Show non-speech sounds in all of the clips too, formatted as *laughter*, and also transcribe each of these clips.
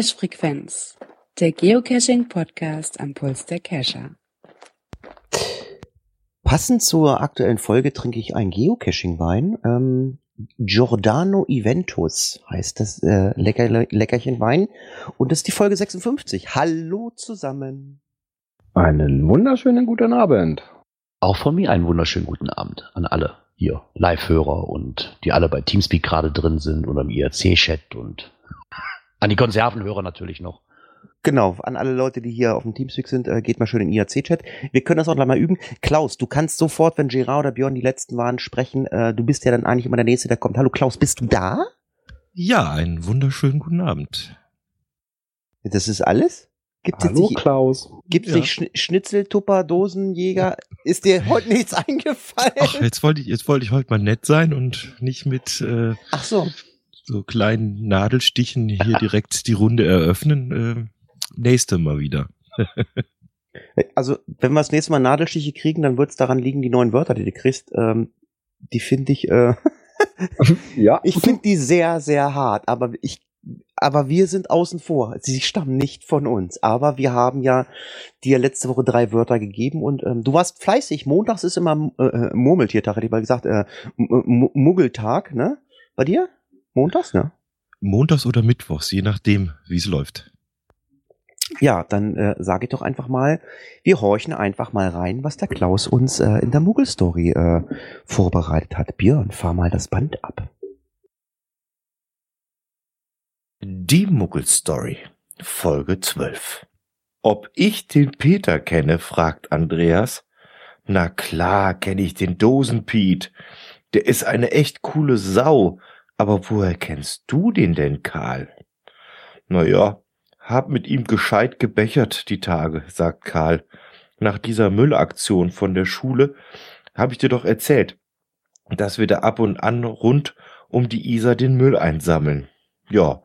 Cache-Frequenz, der Geocaching-Podcast am Puls der Cacher. Passend zur aktuellen Folge trinke ich einen Geocaching-Wein. Ähm, Giordano Eventus heißt das äh, Lecker, Leckerchen Wein. Und das ist die Folge 56. Hallo zusammen. Einen wunderschönen guten Abend. Auch von mir einen wunderschönen guten Abend an alle hier Live-Hörer und die alle bei Teamspeak gerade drin sind oder im IRC-Chat und an die Konservenhörer natürlich noch. Genau, an alle Leute, die hier auf dem Teamspeak sind, äh, geht mal schön in den IRC-Chat. Wir können das auch gleich mal üben. Klaus, du kannst sofort, wenn Gerard oder Björn die letzten waren, sprechen. Äh, du bist ja dann eigentlich immer der Nächste, der kommt. Hallo Klaus, bist du da? Ja, einen wunderschönen guten Abend. Das ist alles? Gibt Hallo nicht, Klaus. Gibt es ja. nicht Schn Schnitzel, Tupper, Dosenjäger? Ist dir heute nichts eingefallen? Ach, jetzt wollte ich, jetzt wollte ich heute mal nett sein und nicht mit äh, Ach so. So kleinen Nadelstichen hier *laughs* direkt die Runde eröffnen. Äh, nächste Mal wieder. *laughs* also, wenn wir das nächste Mal Nadelstiche kriegen, dann wird es daran liegen, die neuen Wörter, die du kriegst, ähm, die finde ich, äh, *laughs* ja. Ich finde die sehr, sehr hart, aber ich, aber wir sind außen vor. Sie stammen nicht von uns. Aber wir haben ja dir letzte Woche drei Wörter gegeben und ähm, du warst fleißig. Montags ist immer äh, äh Murmeltiertag, hätte ich mal gesagt, äh, Muggeltag, ne? Bei dir? Montags, ne? Montags oder Mittwochs, je nachdem, wie es läuft. Ja, dann äh, sage ich doch einfach mal, wir horchen einfach mal rein, was der Klaus uns äh, in der Muggel-Story äh, vorbereitet hat. Björn, fahr mal das Band ab. Die Muggel-Story, Folge 12. Ob ich den Peter kenne, fragt Andreas. Na klar kenne ich den Dosenpiet. Der ist eine echt coole Sau. Aber woher kennst du den denn, Karl? Na ja, hab mit ihm gescheit gebechert die Tage, sagt Karl. Nach dieser Müllaktion von der Schule habe ich dir doch erzählt, dass wir da ab und an rund um die Isar den Müll einsammeln. Ja,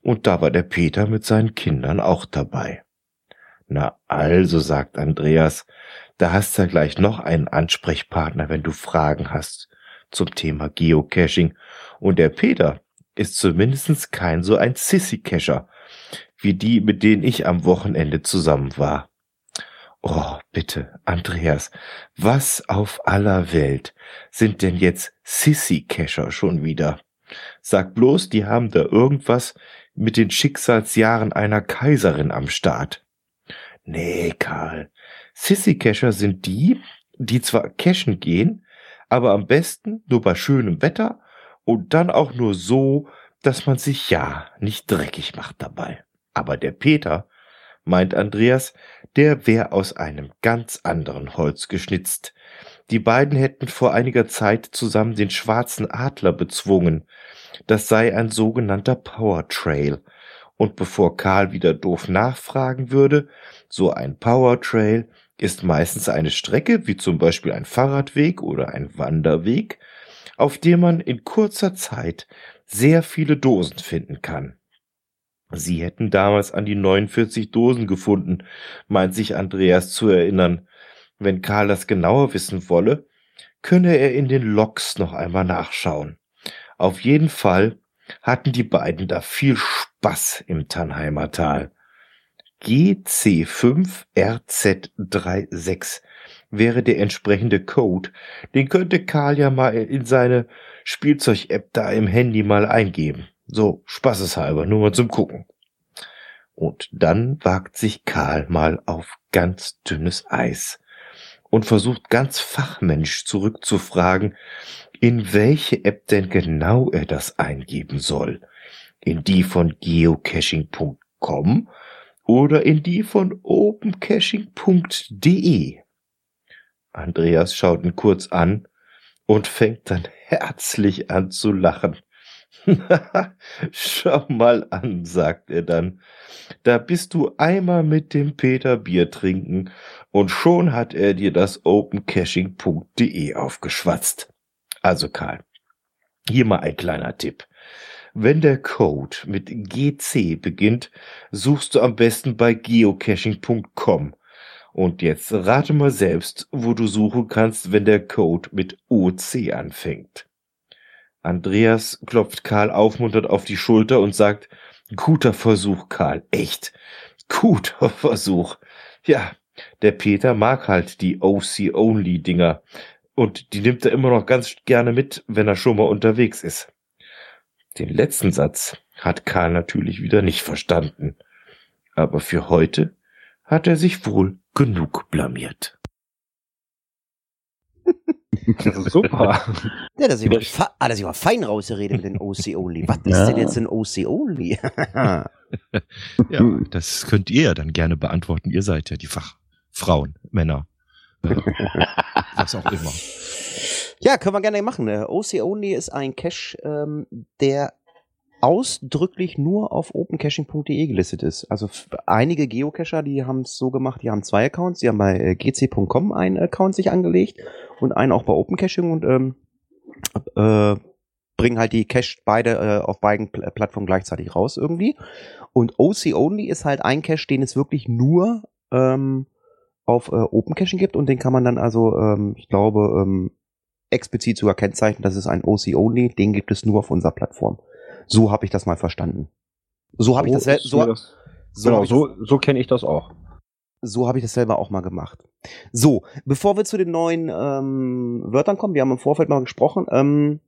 und da war der Peter mit seinen Kindern auch dabei. Na also, sagt Andreas, da hast du ja gleich noch einen Ansprechpartner, wenn du Fragen hast zum Thema Geocaching. Und der Peter ist zumindest kein so ein Sissy-Cacher, wie die, mit denen ich am Wochenende zusammen war. Oh, bitte, Andreas, was auf aller Welt sind denn jetzt Sissy-Kescher schon wieder? Sag bloß, die haben da irgendwas mit den Schicksalsjahren einer Kaiserin am Start. Nee, Karl. Sissy-Kescher sind die, die zwar cashen gehen, aber am besten nur bei schönem Wetter und dann auch nur so, dass man sich ja nicht dreckig macht dabei. Aber der Peter, meint Andreas, der wär aus einem ganz anderen Holz geschnitzt. Die beiden hätten vor einiger Zeit zusammen den schwarzen Adler bezwungen. Das sei ein sogenannter Power Trail. Und bevor Karl wieder doof nachfragen würde, so ein Power Trail ist meistens eine Strecke, wie zum Beispiel ein Fahrradweg oder ein Wanderweg, auf dem man in kurzer Zeit sehr viele Dosen finden kann. Sie hätten damals an die 49 Dosen gefunden, meint sich Andreas zu erinnern. Wenn Karl das genauer wissen wolle, könne er in den Loks noch einmal nachschauen. Auf jeden Fall hatten die beiden da viel Spaß im Tannheimer Tal. GC5RZ36 wäre der entsprechende Code. Den könnte Karl ja mal in seine Spielzeug-App da im Handy mal eingeben. So, spaßeshalber, nur mal zum Gucken. Und dann wagt sich Karl mal auf ganz dünnes Eis und versucht ganz fachmännisch zurückzufragen, in welche App denn genau er das eingeben soll. In die von geocaching.com oder in die von opencaching.de. Andreas schaut ihn kurz an und fängt dann *laughs* herzlich an zu lachen. *laughs* Schau mal an, sagt er dann. Da bist du einmal mit dem Peter Bier trinken und schon hat er dir das opencaching.de aufgeschwatzt. Also Karl, hier mal ein kleiner Tipp. Wenn der Code mit GC beginnt, suchst du am besten bei geocaching.com. Und jetzt rate mal selbst, wo du suchen kannst, wenn der Code mit OC anfängt. Andreas klopft Karl aufmunternd auf die Schulter und sagt, Guter Versuch, Karl. Echt. Guter *laughs* Versuch. Ja, der Peter mag halt die OC-Only-Dinger. Und die nimmt er immer noch ganz gerne mit, wenn er schon mal unterwegs ist. Den letzten Satz hat Karl natürlich wieder nicht verstanden. Aber für heute hat er sich wohl genug blamiert. *laughs* Das ist super. Ja, dass ich, mal, ah, dass ich mal fein rausrede mit den OC Only. Was ist denn jetzt ein OC Only? *laughs* ja, das könnt ihr ja dann gerne beantworten. Ihr seid ja die Fachfrauen, Männer. *laughs* was auch immer. Ja, können wir gerne machen. OC Only ist ein Cache, ähm, der ausdrücklich nur auf opencaching.de gelistet ist. Also einige Geocacher, die haben es so gemacht, die haben zwei Accounts. Die haben bei äh, gc.com einen Account sich angelegt und einen auch bei Opencaching und ähm, äh, bringen halt die Cache beide äh, auf beiden Pl Plattformen gleichzeitig raus irgendwie. Und OC Only ist halt ein Cache, den es wirklich nur ähm, auf äh, Open Caching gibt und den kann man dann also, ähm, ich glaube, ähm, explizit sogar kennzeichnen, das ist ein OC Only, den gibt es nur auf unserer Plattform. So habe ich das mal verstanden. So habe ich das, so, das, so genau, so, so kenne ich das auch. So habe ich das selber auch mal gemacht. So, bevor wir zu den neuen ähm, Wörtern kommen, wir haben im Vorfeld mal gesprochen, ähm,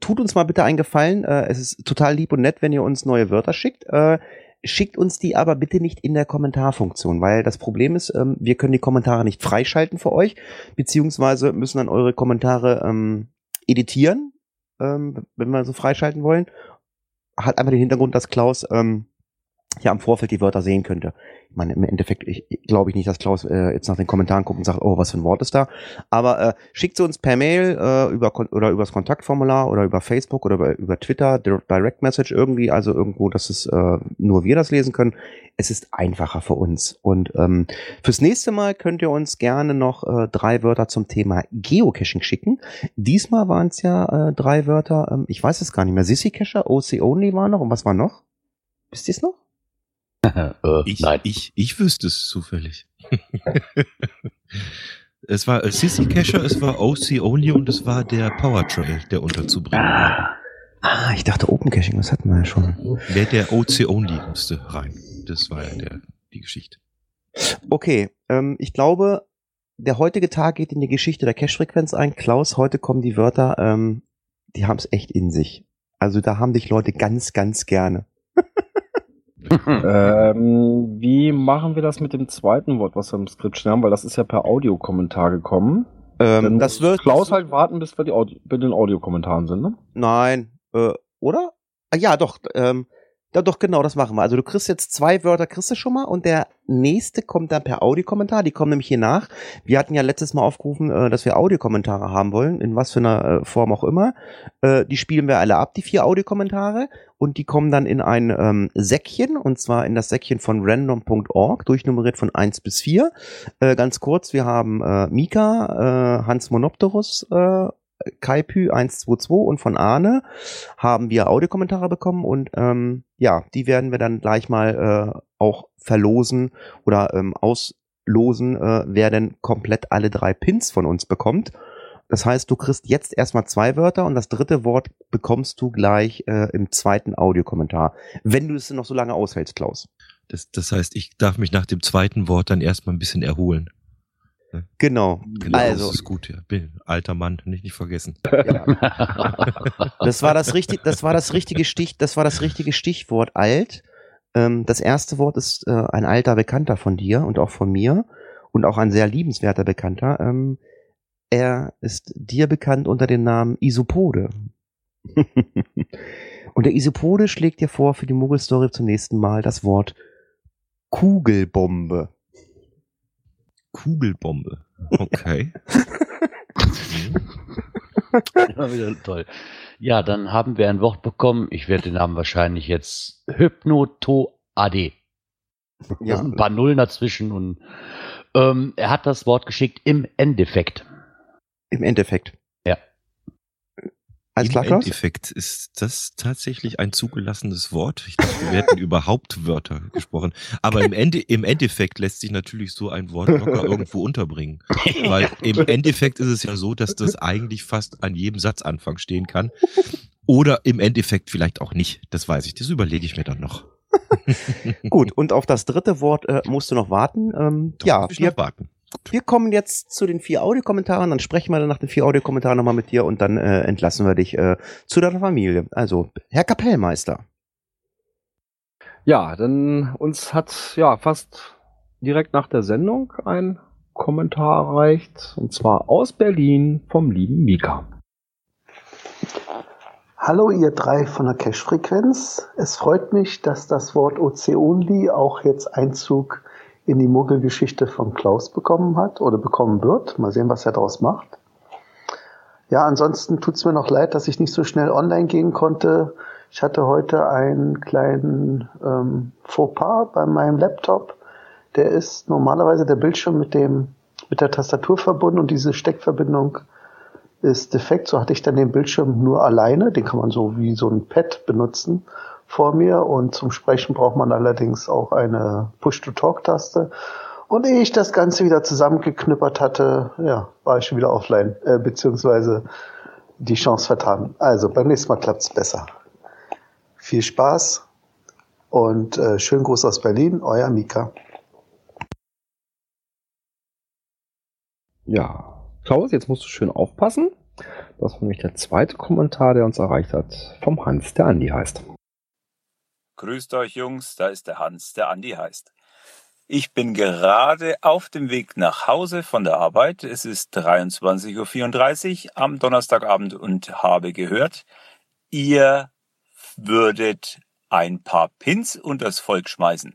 tut uns mal bitte einen Gefallen. Äh, es ist total lieb und nett, wenn ihr uns neue Wörter schickt. Äh, schickt uns die aber bitte nicht in der Kommentarfunktion, weil das Problem ist, ähm, wir können die Kommentare nicht freischalten für euch, beziehungsweise müssen dann eure Kommentare ähm, editieren, ähm, wenn wir so freischalten wollen. Hat einfach den Hintergrund, dass Klaus ähm, ja im Vorfeld die Wörter sehen könnte. Ich meine, im Endeffekt ich, glaube ich nicht, dass Klaus äh, jetzt nach den Kommentaren guckt und sagt, oh, was für ein Wort ist da. Aber äh, schickt sie uns per Mail äh, über oder übers Kontaktformular oder über Facebook oder über, über Twitter, Direct Message irgendwie, also irgendwo, dass es äh, nur wir das lesen können. Es ist einfacher für uns. Und ähm, fürs nächste Mal könnt ihr uns gerne noch äh, drei Wörter zum Thema Geocaching schicken. Diesmal waren es ja äh, drei Wörter, ähm, ich weiß es gar nicht mehr. Sissy Cacher, OC Only war noch und was war noch? Wisst ihr es noch? *laughs* äh, ich, nein. Ich, ich wüsste es zufällig. *laughs* es war Sissy Cacher, es war OC Only und es war der Power Trail, der unterzubringen war. Ah, ich dachte Open Caching, das hatten wir ja schon. Der, der OC Only musste rein. Das war ja der, die Geschichte. Okay, ähm, ich glaube, der heutige Tag geht in die Geschichte der Cache-Frequenz ein. Klaus, heute kommen die Wörter, ähm, die haben es echt in sich. Also da haben dich Leute ganz, ganz gerne. *laughs* ähm, wie machen wir das mit dem zweiten Wort, was wir im Skript stehen haben? Weil das ist ja per Audiokommentar gekommen. Ähm, Dann das wird Klaus halt warten, bis wir die Audio bei den Audiokommentaren sind, ne? Nein, äh, oder? Ah, ja, doch. Ähm, ja, doch, genau, das machen wir. Also du kriegst jetzt zwei Wörter, kriegst du schon mal und der nächste kommt dann per Audiokommentar. Die kommen nämlich hier nach. Wir hatten ja letztes Mal aufgerufen, äh, dass wir Audiokommentare haben wollen, in was für einer äh, Form auch immer. Äh, die spielen wir alle ab, die vier Audiokommentare, und die kommen dann in ein ähm, Säckchen, und zwar in das Säckchen von random.org, durchnummeriert von eins bis vier. Äh, ganz kurz, wir haben äh, Mika, äh, Hans Monopterus, äh, Kaipü 122 und von Arne haben wir Audiokommentare bekommen und ähm, ja, die werden wir dann gleich mal äh, auch verlosen oder ähm, auslosen, äh, wer denn komplett alle drei Pins von uns bekommt. Das heißt, du kriegst jetzt erstmal zwei Wörter und das dritte Wort bekommst du gleich äh, im zweiten Audiokommentar, wenn du es noch so lange aushältst, Klaus. Das, das heißt, ich darf mich nach dem zweiten Wort dann erstmal ein bisschen erholen. Genau. genau. Also, das ist gut, ja. Bin alter Mann, nicht, nicht vergessen. *laughs* Ja. das war das richtig, das war das richtige Stich, das war das richtige Stichwort alt. Ähm, das erste Wort ist äh, ein alter Bekannter von dir und auch von mir und auch ein sehr liebenswerter Bekannter. Ähm, er ist dir bekannt unter dem Namen Isopode. *laughs* und der Isopode schlägt dir vor für die Muggel-Story zum nächsten Mal das Wort Kugelbombe. Kugelbombe. Okay. *laughs* Immer wieder toll. Ja, dann haben wir ein Wort bekommen. Ich werde den Namen wahrscheinlich jetzt Hypnoto AD. Ja. ein paar Nullen dazwischen und ähm, er hat das Wort geschickt im Endeffekt. Im Endeffekt. Als Im Endeffekt ist das tatsächlich ein zugelassenes Wort. Ich dachte, wir hätten *laughs* überhaupt Wörter gesprochen. Aber im, Ende, im Endeffekt lässt sich natürlich so ein Wort locker *laughs* irgendwo unterbringen. Weil im Endeffekt ist es ja so, dass das eigentlich fast an jedem Satzanfang stehen kann. Oder im Endeffekt vielleicht auch nicht. Das weiß ich. Das überlege ich mir dann noch. *laughs* Gut, und auf das dritte Wort äh, musst du noch warten. Ähm, ja, wir, warten. Wir kommen jetzt zu den vier Audiokommentaren, dann sprechen wir dann nach den vier Audiokommentaren nochmal mit dir und dann äh, entlassen wir dich äh, zu deiner Familie. Also, Herr Kapellmeister. Ja, denn uns hat ja fast direkt nach der Sendung ein Kommentar erreicht, und zwar aus Berlin vom lieben Mika. Hallo ihr drei von der Cache-Frequenz. Es freut mich, dass das Wort OC-Only auch jetzt Einzug in die Muggelgeschichte von Klaus bekommen hat oder bekommen wird. Mal sehen, was er daraus macht. Ja, ansonsten tut's mir noch leid, dass ich nicht so schnell online gehen konnte. Ich hatte heute einen kleinen ähm, Fauxpas bei meinem Laptop. Der ist normalerweise der Bildschirm mit dem mit der Tastatur verbunden und diese Steckverbindung ist defekt. So hatte ich dann den Bildschirm nur alleine. Den kann man so wie so ein Pad benutzen vor mir. Und zum Sprechen braucht man allerdings auch eine Push-to-Talk-Taste. Und ehe ich das Ganze wieder zusammengeknüppert hatte, ja, war ich schon wieder offline, äh, beziehungsweise die Chance vertan. Also beim nächsten Mal klappt's besser. Viel Spaß und äh, schönen Gruß aus Berlin, euer Mika. Ja, Klaus, jetzt musst du schön aufpassen. Das war nämlich der zweite Kommentar, der uns erreicht hat, vom Hans, der Andi heißt. Grüßt euch Jungs, da ist der Hans, der Andi heißt. Ich bin gerade auf dem Weg nach Hause von der Arbeit. Es ist 23.34 Uhr am Donnerstagabend und habe gehört, ihr würdet ein paar Pins unters Volk schmeißen.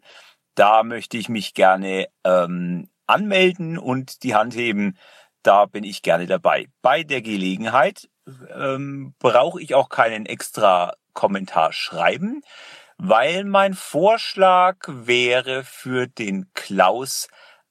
Da möchte ich mich gerne ähm, anmelden und die Hand heben da bin ich gerne dabei. Bei der Gelegenheit ähm, brauche ich auch keinen extra Kommentar schreiben, weil mein Vorschlag wäre für den Klaus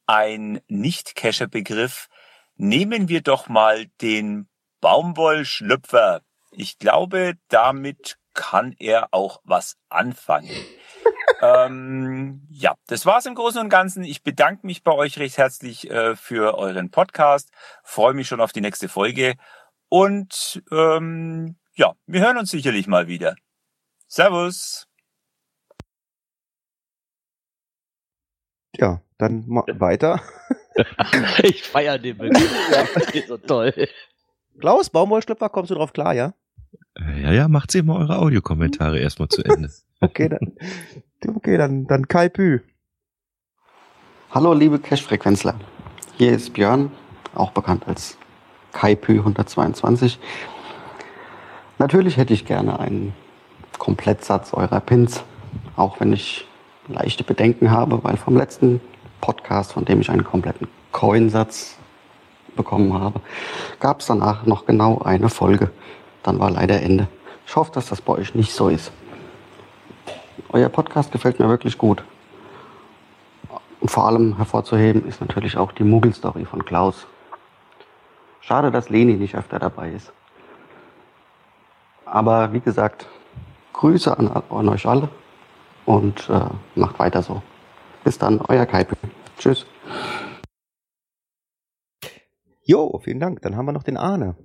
ein Nicht-Cacher-Begriff. Nehmen wir doch mal den Baumwollschlüpfer. Ich glaube, damit kann er auch was anfangen *laughs* ähm, ja, das war's im Großen und Ganzen. Ich bedanke mich bei euch recht herzlich äh, für euren Podcast. Freue mich schon auf die nächste Folge. Und ähm, ja, wir hören uns sicherlich mal wieder. Servus. Ja, dann mal weiter. *laughs* ich feiere den Begriff. *laughs* Ja, so toll. Klaus, Baumwollschlüpfer, kommst du drauf klar, ja? Ja, ja, macht sie mal eure Audiokommentare erstmal zu Ende. *laughs* okay, dann, okay, dann, dann Kai Pü. Hallo, liebe Cash-Frequenzler. Hier ist Björn, auch bekannt als Kai Pü 122. Natürlich hätte ich gerne einen Komplettsatz eurer Pins, auch wenn ich leichte Bedenken habe, weil vom letzten Podcast, von dem ich einen kompletten Coinsatz bekommen habe, gab es danach noch genau eine Folge. Dann war leider Ende. Ich hoffe, dass das bei euch nicht so ist. Euer Podcast gefällt mir wirklich gut. Und vor allem hervorzuheben ist natürlich auch die Muggel-Story von Klaus. Schade, dass Leni nicht öfter dabei ist. Aber wie gesagt, Grüße an, an euch alle und äh, macht weiter so. Bis dann, euer Kaipe. Tschüss. Jo, vielen Dank. Dann haben wir noch den Arne.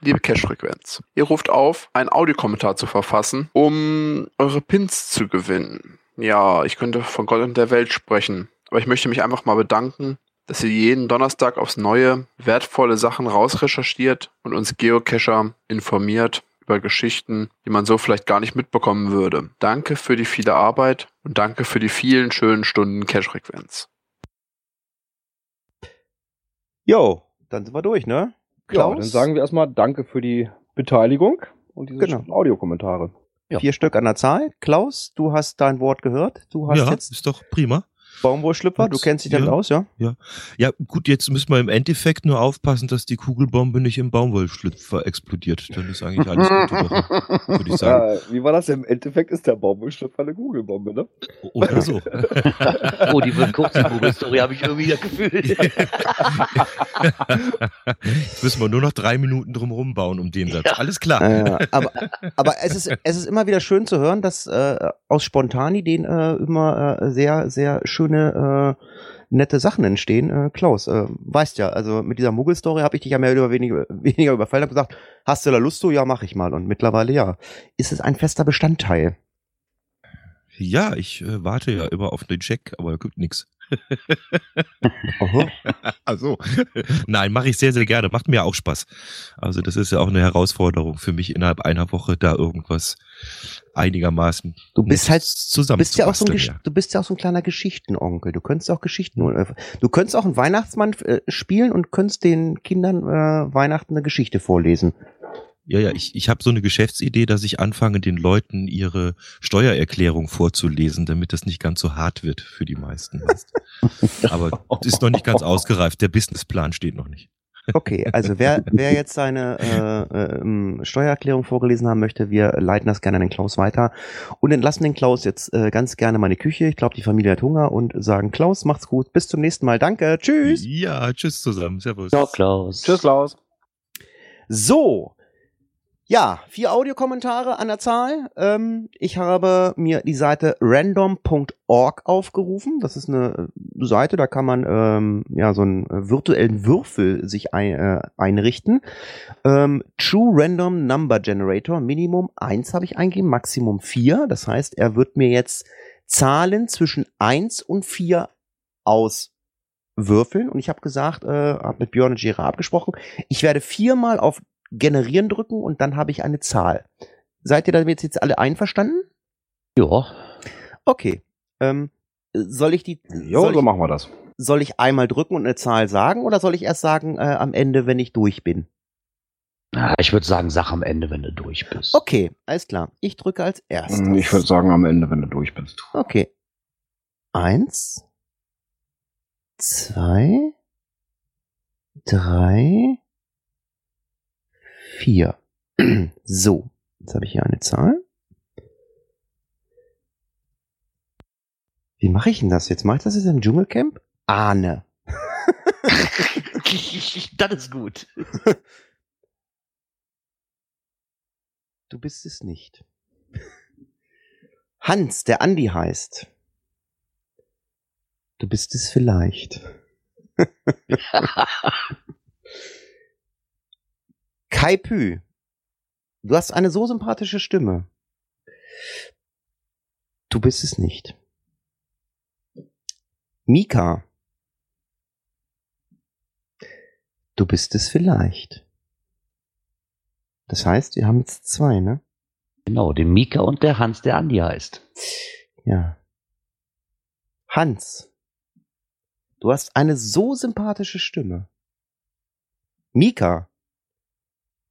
Liebe Cache-Frequenz, ihr ruft auf, einen Audiokommentar zu verfassen, um eure Pins zu gewinnen. Ja, ich könnte von Gott und der Welt sprechen, aber ich möchte mich einfach mal bedanken, dass ihr jeden Donnerstag aufs Neue wertvolle Sachen rausrecherchiert und uns Geocacher informiert über Geschichten, die man so vielleicht gar nicht mitbekommen würde. Danke für die viele Arbeit und danke für die vielen schönen Stunden Cache-Frequenz. Jo, dann sind wir durch, ne? Klaus? Ja, dann sagen wir erstmal Danke für die Beteiligung und diese genau. Audiokommentare. Ja. Vier Stück an der Zahl. Klaus, du hast dein Wort gehört. Du hast ja, jetzt ist doch prima. Baumwollschlüpper, du kennst dich damit ja, aus, ja? Ja. Ja, gut, jetzt müssen wir im Endeffekt nur aufpassen, dass die Kugelbombe nicht im Baumwollschlüpfer explodiert. Dann ist eigentlich alles gut, würde ich sagen. *laughs* Ja, wie war das? Im Endeffekt ist der Baumwollschlüpfer eine Kugelbombe, ne? Oder so. *laughs* oh, die wird kurz, die Kugelstory habe ich irgendwie gefühlt. *laughs* jetzt müssen wir nur noch drei Minuten drumherum bauen um den Satz. Ja. Alles klar. Ja, aber aber es, ist, es ist immer wieder schön zu hören, dass äh, aus Spontanideen äh, immer äh, sehr, sehr schön schöne, äh, nette Sachen entstehen. Äh, Klaus, äh, weißt ja, also mit dieser Muggel-Story habe ich dich ja mehr oder weniger, *laughs* weniger überfallen und gesagt, hast du da Lust zu? Ja, mach ich mal. Und mittlerweile ja, ist es ein fester Bestandteil. Ja, ich äh, warte ja immer auf den Check, aber da gibt nichts. *laughs* also, nein, mache ich sehr, sehr gerne. Macht mir auch Spaß. Also, das ist ja auch eine Herausforderung für mich, innerhalb einer Woche da irgendwas einigermaßen du bist halt zusammen bist ja auch so ein ja. du bist ja auch so ein kleiner Geschichtenonkel du könntest auch Geschichten du könntest auch einen Weihnachtsmann äh, spielen und könntest den Kindern äh, Weihnachten eine Geschichte vorlesen ja, ja, ich, ich habe so eine Geschäftsidee, dass ich anfange, den Leuten ihre Steuererklärung vorzulesen, damit das nicht ganz so hart wird für die meisten. *laughs* Aber ist noch nicht ganz ausgereift. Der Businessplan steht noch nicht. Okay, also wer, wer jetzt seine äh, äh, Steuererklärung vorgelesen haben möchte, wir leiten das gerne an den Klaus weiter und entlassen den Klaus jetzt äh, ganz gerne meine Küche. Ich glaube, die Familie hat Hunger und sagen, Klaus, macht's gut, bis zum nächsten Mal. Danke, tschüss. Ja, tschüss zusammen, servus. Ciao, Klaus. Tschüss, Klaus. So, ja, vier Audiokommentare an der Zahl. Ähm, ich habe mir die Seite random.org aufgerufen. Das ist eine äh, Seite, da kann man ähm, ja so einen virtuellen Würfel sich ein, äh, einrichten. Ähm, True Random Number Generator, Minimum eins habe ich eingegeben, Maximum vier. Das heißt, er wird mir jetzt Zahlen zwischen eins und vier auswürfeln. Und ich habe gesagt, äh, habe mit Björn und Gera abgesprochen, ich werde viermal auf generieren drücken und dann habe ich eine Zahl. Seid ihr damit jetzt alle einverstanden? Ja. Okay. Ähm, soll ich die. Jo, so ich, machen wir das. Soll ich einmal drücken und eine Zahl sagen oder soll ich erst sagen äh, am Ende, wenn ich durch bin? Ich würde sagen, sag am Ende, wenn du durch bist. Okay, alles klar. Ich drücke als erstes. Ich würde sagen, am Ende, wenn du durch bist. Okay. Eins, zwei, drei, vier. *clears throat* so, jetzt habe ich hier eine Zahl. Wie mache ich denn das jetzt? Mache ich das jetzt im Dschungelcamp? Ahne. *laughs* das ist gut. *laughs* Du bist es nicht. *laughs* Hans, der Andi heißt. Du bist es vielleicht. Kai Pü, du hast eine so sympathische Stimme. Du bist es nicht. Mika, du bist es vielleicht. Das heißt, wir haben jetzt zwei, ne? Genau, den Mika und der Hans, der Andi heißt. Ja. Hans, du hast eine so sympathische Stimme. Mika,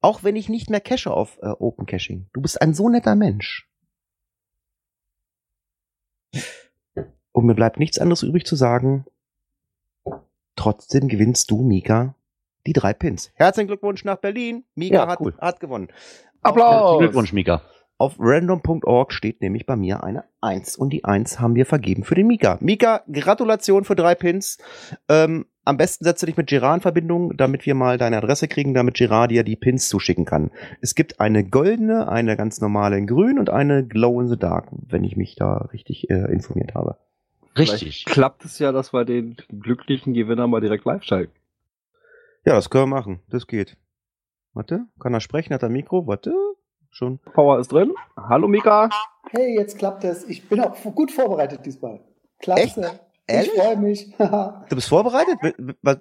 auch wenn ich nicht mehr cache auf äh, Open Caching. Du bist ein so netter Mensch. Und mir bleibt nichts anderes übrig zu sagen. Trotzdem gewinnst du, Mika, die drei Pins. Herzlichen Glückwunsch nach Berlin. Mika ja, hat, cool. hat gewonnen. Applaus. Glückwunsch, Mika. Auf random.org steht nämlich bei mir eine 1 und die 1 haben wir vergeben für den Mika. Mika, Gratulation für drei Pins. Ähm, am besten setze dich mit Gerard in Verbindung, damit wir mal deine Adresse kriegen, damit Gerard dir die Pins zuschicken kann. Es gibt eine goldene, eine ganz normale in grün und eine Glow in the Dark, wenn ich mich da richtig äh, informiert habe. Richtig. Vielleicht klappt es ja, dass wir den glücklichen Gewinner mal direkt live schalten. Ja, das können wir machen. Das geht. Warte, kann er sprechen? Hat er Mikro? Warte, schon. Power ist drin. Hallo Mika. Hey, jetzt klappt es. Ich bin auch gut vorbereitet diesmal. Klasse. Echt? Ehrlich? Ich freue mich. *laughs* du bist vorbereitet?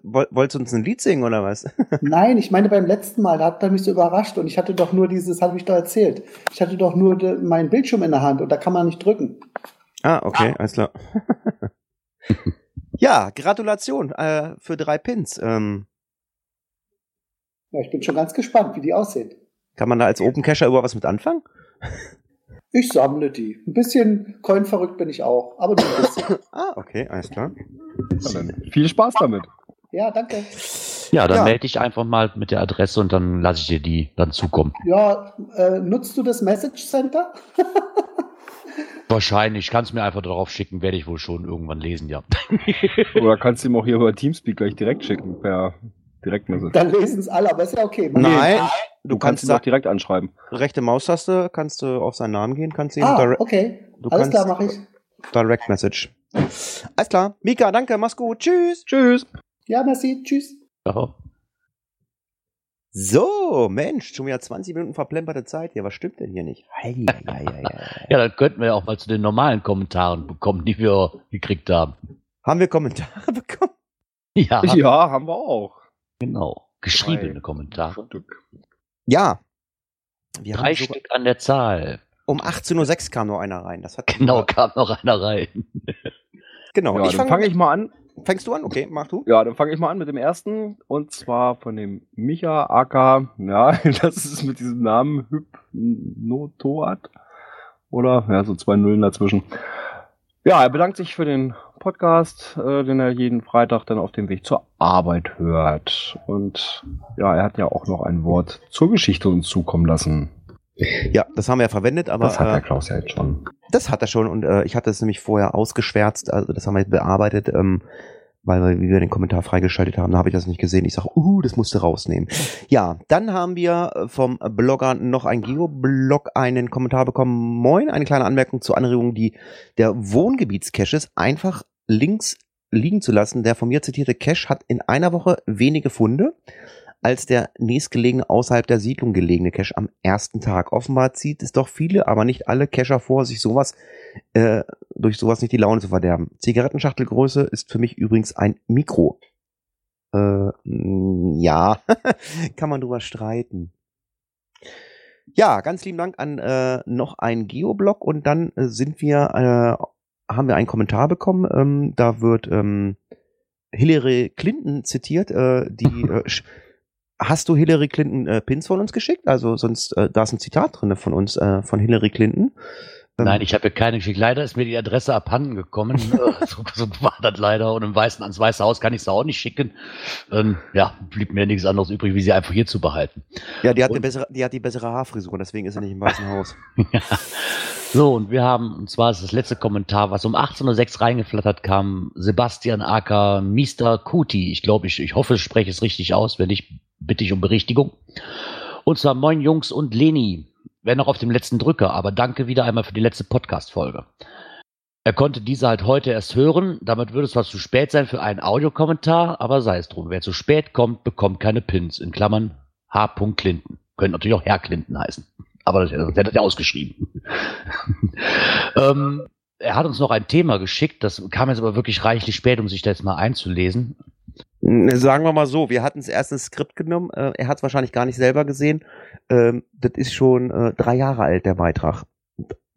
Wolltest du uns ein Lied singen oder was? *laughs* Nein, ich meine beim letzten Mal, da hat er mich so überrascht und ich hatte doch nur dieses, habe ich doch erzählt. Ich hatte doch nur meinen Bildschirm in der Hand und da kann man nicht drücken. Ah, okay, alles klar. *laughs* ja, Gratulation äh, für drei Pins. Ähm, ja, ich bin schon ganz gespannt, wie die aussehen. Kann man da als Open Cacher über was mit anfangen? Ich sammle die. Ein bisschen coinverrückt bin ich auch, aber nur ein bisschen. *laughs* ah, okay, alles klar. Viel Spaß damit. Ja, danke. Ja, dann ja. melde dich einfach mal mit der Adresse und dann lasse ich dir die dann zukommen. Ja, äh, nutzt du das Message Center? *laughs* Wahrscheinlich. Kannst mir einfach darauf schicken, werde ich wohl schon irgendwann lesen, ja. *laughs* Oder kannst du ihm auch hier über Teamspeak gleich direkt schicken, per Direktmessage. Dann lesen es alle, aber ist ja okay. Man Nein, du, du kannst ihn doch direkt anschreiben. Rechte Maustaste, kannst du auf seinen Namen gehen, kannst ihn ah, direct, okay. Du Alles klar, mache ich. Direct Message. Alles klar. Mika, danke, mach's gut. Tschüss. Tschüss. Ja, merci. Tschüss. Ciao. So, Mensch, schon wieder 20 Minuten verplemperte Zeit hier. Was stimmt denn hier nicht? Hei, hei, hei, *laughs* ja, dann könnten wir ja auch mal zu den normalen Kommentaren bekommen, die wir gekriegt haben. Haben wir Kommentare *laughs* bekommen? Ja. Ja, haben wir auch. Genau. Geschriebene Kommentare. Ja. Wir Drei Stück an der Zahl. Um 18.06 Uhr kam noch einer rein. Das hat genau, kam noch einer rein. genau. Ja, ich fange fang ich mal an. Fängst du an? Okay, mach du. Ja, dann fange ich mal an mit dem ersten. Und zwar von dem Micha Aka. Ja, *laughs* das ist mit diesem Namen Hypnotoat. Oder? Ja, so zwei Nullen dazwischen. Ja, er bedankt sich für den Podcast, äh, den er jeden Freitag dann auf dem Weg zur Arbeit hört. Und ja, er hat ja auch noch ein Wort zur Geschichte uns zukommen lassen. Ja, das haben wir ja verwendet, aber. Das hat der äh, Klaus ja jetzt schon. Das hat er schon und äh, ich hatte es nämlich vorher ausgeschwärzt, also das haben wir bearbeitet, ähm, weil wir, wie wir den Kommentar freigeschaltet haben, da habe ich das nicht gesehen. Ich sage, uh, das musste rausnehmen. Ja, dann haben wir vom Blogger noch ein Geoblog einen Kommentar bekommen. Moin, eine kleine Anmerkung zur Anregung, die der Wohngebietscaches einfach links liegen zu lassen. Der von mir zitierte Cache hat in einer Woche wenige Funde als der nächstgelegene außerhalb der Siedlung gelegene Cache am ersten Tag. Offenbar zieht es doch viele, aber nicht alle Cacher vor, sich sowas äh, durch sowas nicht die Laune zu verderben. Zigarettenschachtelgröße ist für mich übrigens ein Mikro. Äh, ja, *laughs* kann man drüber streiten. Ja, ganz lieben Dank an äh, noch ein Geoblog und dann äh, sind wir, äh, haben wir einen Kommentar bekommen. Ähm, da wird ähm, Hillary Clinton zitiert, äh, die *laughs* äh, Hast du Hillary Clinton äh, Pins von uns geschickt? Also sonst, äh, da ist ein Zitat drin von uns, äh, von Hillary Clinton. Ähm, Nein, ich habe keine geschickt. Leider ist mir die Adresse abhanden gekommen. *laughs* Äh, so, so, war das leider. Und im Weißen, ans Weiße Haus kann ich sie auch nicht schicken. Ähm, ja, blieb mir nichts anderes übrig, wie sie einfach hier zu behalten. Ja, die hat, und, bessere, die hat die bessere Haarfrisur, deswegen ist sie nicht im Weißen Haus. *laughs* ja. So, und wir haben, und zwar ist das letzte Kommentar, was um 18.06 Uhr reingeflattert kam, Sebastian Acker, Mr. Kuti. Ich glaube, ich, ich hoffe, ich spreche es richtig aus. Wenn nicht, bitte ich um Berichtigung. Und zwar Moin Jungs und Leni. Wäre noch auf dem letzten Drücker, aber danke wieder einmal für die letzte Podcast-Folge. Er konnte diese halt heute erst hören, damit würde es zwar zu spät sein für einen Audiokommentar, aber sei es drum. Wer zu spät kommt, bekommt keine Pins. In Klammern H. Clinton. Könnte natürlich auch Herr Clinton heißen. Aber das, das hat er ausgeschrieben. *laughs* ähm, er hat uns noch ein Thema geschickt, das kam jetzt aber wirklich reichlich spät, um sich da jetzt mal einzulesen. Sagen wir mal so, wir hatten es erst ins Skript genommen, äh, er hat es wahrscheinlich gar nicht selber gesehen. Ähm, das ist schon äh, drei Jahre alt, der Beitrag.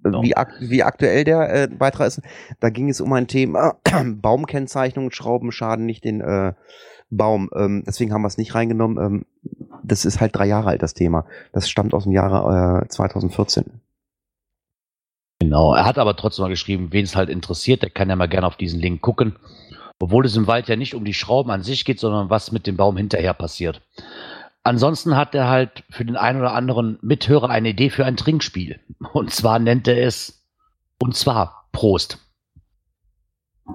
No. Wie, ak wie aktuell der äh, Beitrag ist, da ging es um ein Thema *clears throat* Baumkennzeichnung, Schrauben schaden nicht den äh, Baum. Ähm, deswegen haben wir es nicht reingenommen. Ähm, das ist halt drei Jahre alt, das Thema. Das stammt aus dem Jahre äh, 2014. Genau, er hat aber trotzdem mal geschrieben, wen es halt interessiert, der kann ja mal gerne auf diesen Link gucken. Obwohl es im Wald ja nicht um die Schrauben an sich geht, sondern was mit dem Baum hinterher passiert. Ansonsten hat er halt für den einen oder anderen Mithörer eine Idee für ein Trinkspiel. Und zwar nennt er es, und zwar Prost.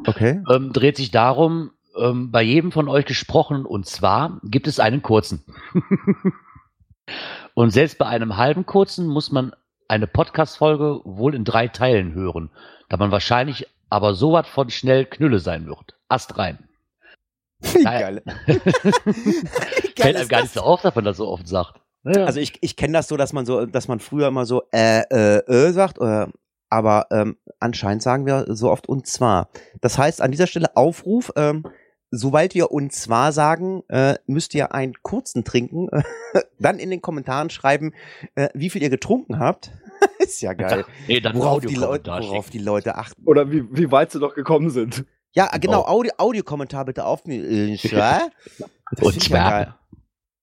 Okay. Ähm, dreht sich darum, ähm, bei jedem von euch gesprochen, und zwar gibt es einen kurzen. *laughs* und selbst bei einem halben kurzen muss man eine Podcast-Folge wohl in drei Teilen hören, da man wahrscheinlich aber so was von schnell Knülle sein wird. Ast rein. Wie *laughs* geil. Fällt einem gar nicht so auf, dass man das so oft sagt. Ja. Also ich, ich kenne das so, dass man so, dass man früher immer so äh, äh, äh sagt, äh, aber ähm, anscheinend sagen wir so oft und zwar. Das heißt, an dieser Stelle Aufruf, ähm, sobald wir und zwar sagen, äh, müsst ihr einen kurzen trinken, *laughs* dann in den Kommentaren schreiben, äh, wie viel ihr getrunken habt. *laughs* ist ja geil. Nee, dann worauf, die Leute, worauf die Leute achten. Oder wie, wie weit sie noch gekommen sind. Ja, genau, oh. Audio, Audiokommentar bitte aufnehmen. Äh, *laughs* und zwar. Ja,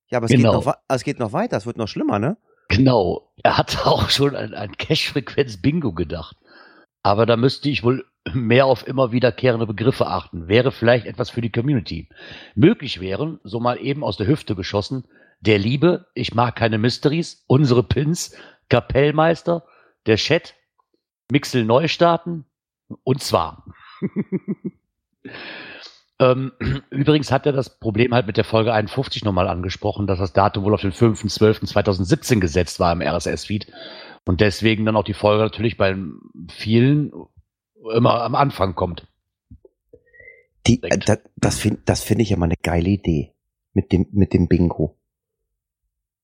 ja, aber es, genau. geht noch, es geht noch weiter, es wird noch schlimmer, ne? Genau. Er hat auch schon an, an Cache-Frequenz-Bingo gedacht. Aber da müsste ich wohl mehr auf immer wiederkehrende Begriffe achten. Wäre vielleicht etwas für die Community. Möglich wären, so mal eben aus der Hüfte geschossen, der Liebe, ich mag keine Mysteries, unsere Pins, Kapellmeister, der Chat, Mixel Neustarten und zwar. *laughs* ähm, übrigens hat er das Problem halt mit der Folge 51 nochmal angesprochen, dass das Datum wohl auf den 5.12.2017 gesetzt war im RSS-Feed. Und deswegen dann auch die Folge natürlich bei vielen immer am Anfang kommt. Die, äh, das das finde das find ich ja mal eine geile Idee mit dem, mit dem Bingo.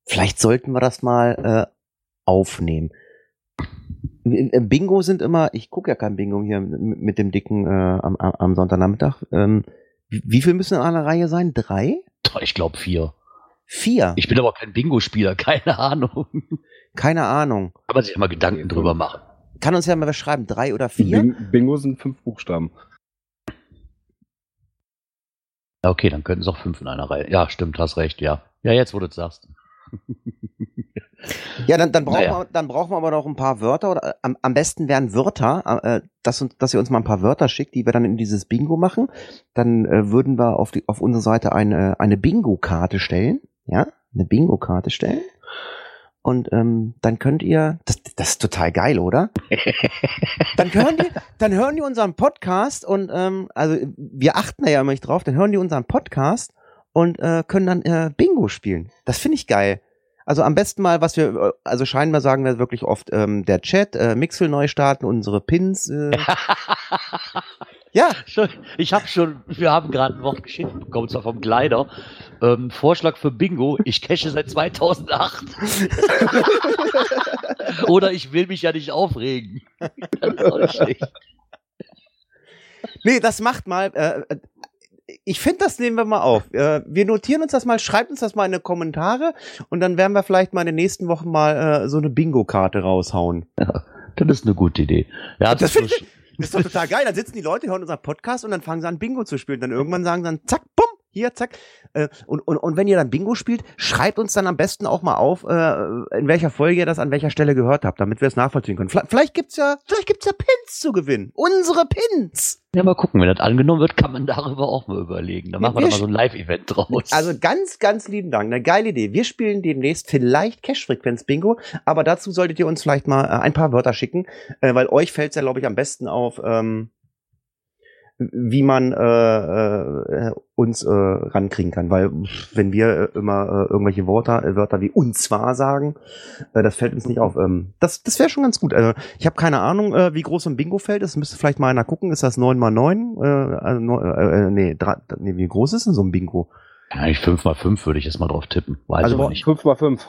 Vielleicht sollten wir das mal äh, aufnehmen. Äh, Bingo sind immer, ich gucke ja kein Bingo hier mit dem dicken äh, am, am Sonntagnachmittag. Ähm, wie viel müssen in einer Reihe sein? Drei? Ich glaube vier. Vier? Ich bin aber kein Bingo-Spieler, *laughs* keine Ahnung. Keine Ahnung. Kann man sich mal Gedanken drüber machen. Kann uns ja mal was schreiben, drei oder vier? Bingo sind fünf Buchstaben. Okay, dann könnten es auch fünf in einer Reihe. Ja, stimmt, hast recht, ja. Ja, jetzt, wo du es sagst. Ja, dann, dann, brauchen naja. wir, dann brauchen wir aber noch ein paar Wörter. Oder, am, am besten wären Wörter, äh, dass, dass ihr uns mal ein paar Wörter schickt, die wir dann in dieses Bingo machen. Dann äh, würden wir auf, die, auf unsere Seite eine, eine Bingo-Karte stellen. Ja, eine Bingo-Karte stellen. Und ähm, dann könnt ihr, das, das ist total geil, oder? *laughs* dann hören die, dann hören die unseren Podcast und ähm, also wir achten da ja immer nicht drauf. Dann hören die unseren Podcast und äh, können dann äh, Bingo spielen. Das finde ich geil. Also am besten mal, was wir, äh, also scheinbar sagen wir wirklich oft, ähm, der Chat, äh, Mixel neu starten, unsere Pins. Äh. *laughs* ja. Ich habe schon, wir haben gerade ein Wort geschickt bekommen, zwar vom Kleider. Ähm, Vorschlag für Bingo, ich cache seit 2008. *laughs* Oder ich will mich ja nicht aufregen. das. Nee, das macht mal, äh, ich finde, das nehmen wir mal auf. Äh, wir notieren uns das mal, schreibt uns das mal in die Kommentare und dann werden wir vielleicht mal in den nächsten Wochen mal äh, so eine Bingo-Karte raushauen. Ja, das ist eine gute Idee. Ja, das, das das ist doch total geil. Dann sitzen die Leute, hören unseren Podcast und dann fangen sie an, Bingo zu spielen. Dann irgendwann sagen sie dann, zack, bumm, hier, zack. Äh, und, und, und wenn ihr dann Bingo spielt, schreibt uns dann am besten auch mal auf, äh, in welcher Folge ihr das an welcher Stelle gehört habt, damit wir es nachvollziehen können. Vielleicht, gibt's ja, vielleicht gibt's ja Pins zu gewinnen. Unsere Pins! Ja, mal gucken, wenn das angenommen wird, kann man darüber auch mal überlegen. Dann machen wir, wir doch mal so ein Live-Event draus. Also ganz, ganz lieben Dank. Eine geile Idee. Wir spielen demnächst vielleicht Cash-Frequenz-Bingo, aber dazu solltet ihr uns vielleicht mal äh, ein paar Wörter schicken, weil euch fällt's ja, glaube ich, am besten auf, ähm, wie man äh, äh, uns äh, rankriegen kann. Weil wenn wir äh, immer äh, irgendwelche Wörter, äh, Wörter wie und zwar sagen, äh, das fällt uns nicht auf. Ähm, das das wäre schon ganz gut. Also ich habe keine Ahnung, äh, wie groß so ein Bingo-Feld ist. Müsste vielleicht mal einer gucken. Ist das 9 mal 9 Äh, also, äh, nee, drei, nee, wie groß ist denn so ein Bingo? Eigentlich 5 mal 5 würde ich jetzt mal drauf tippen. Weiß also nicht. 5 mal 5.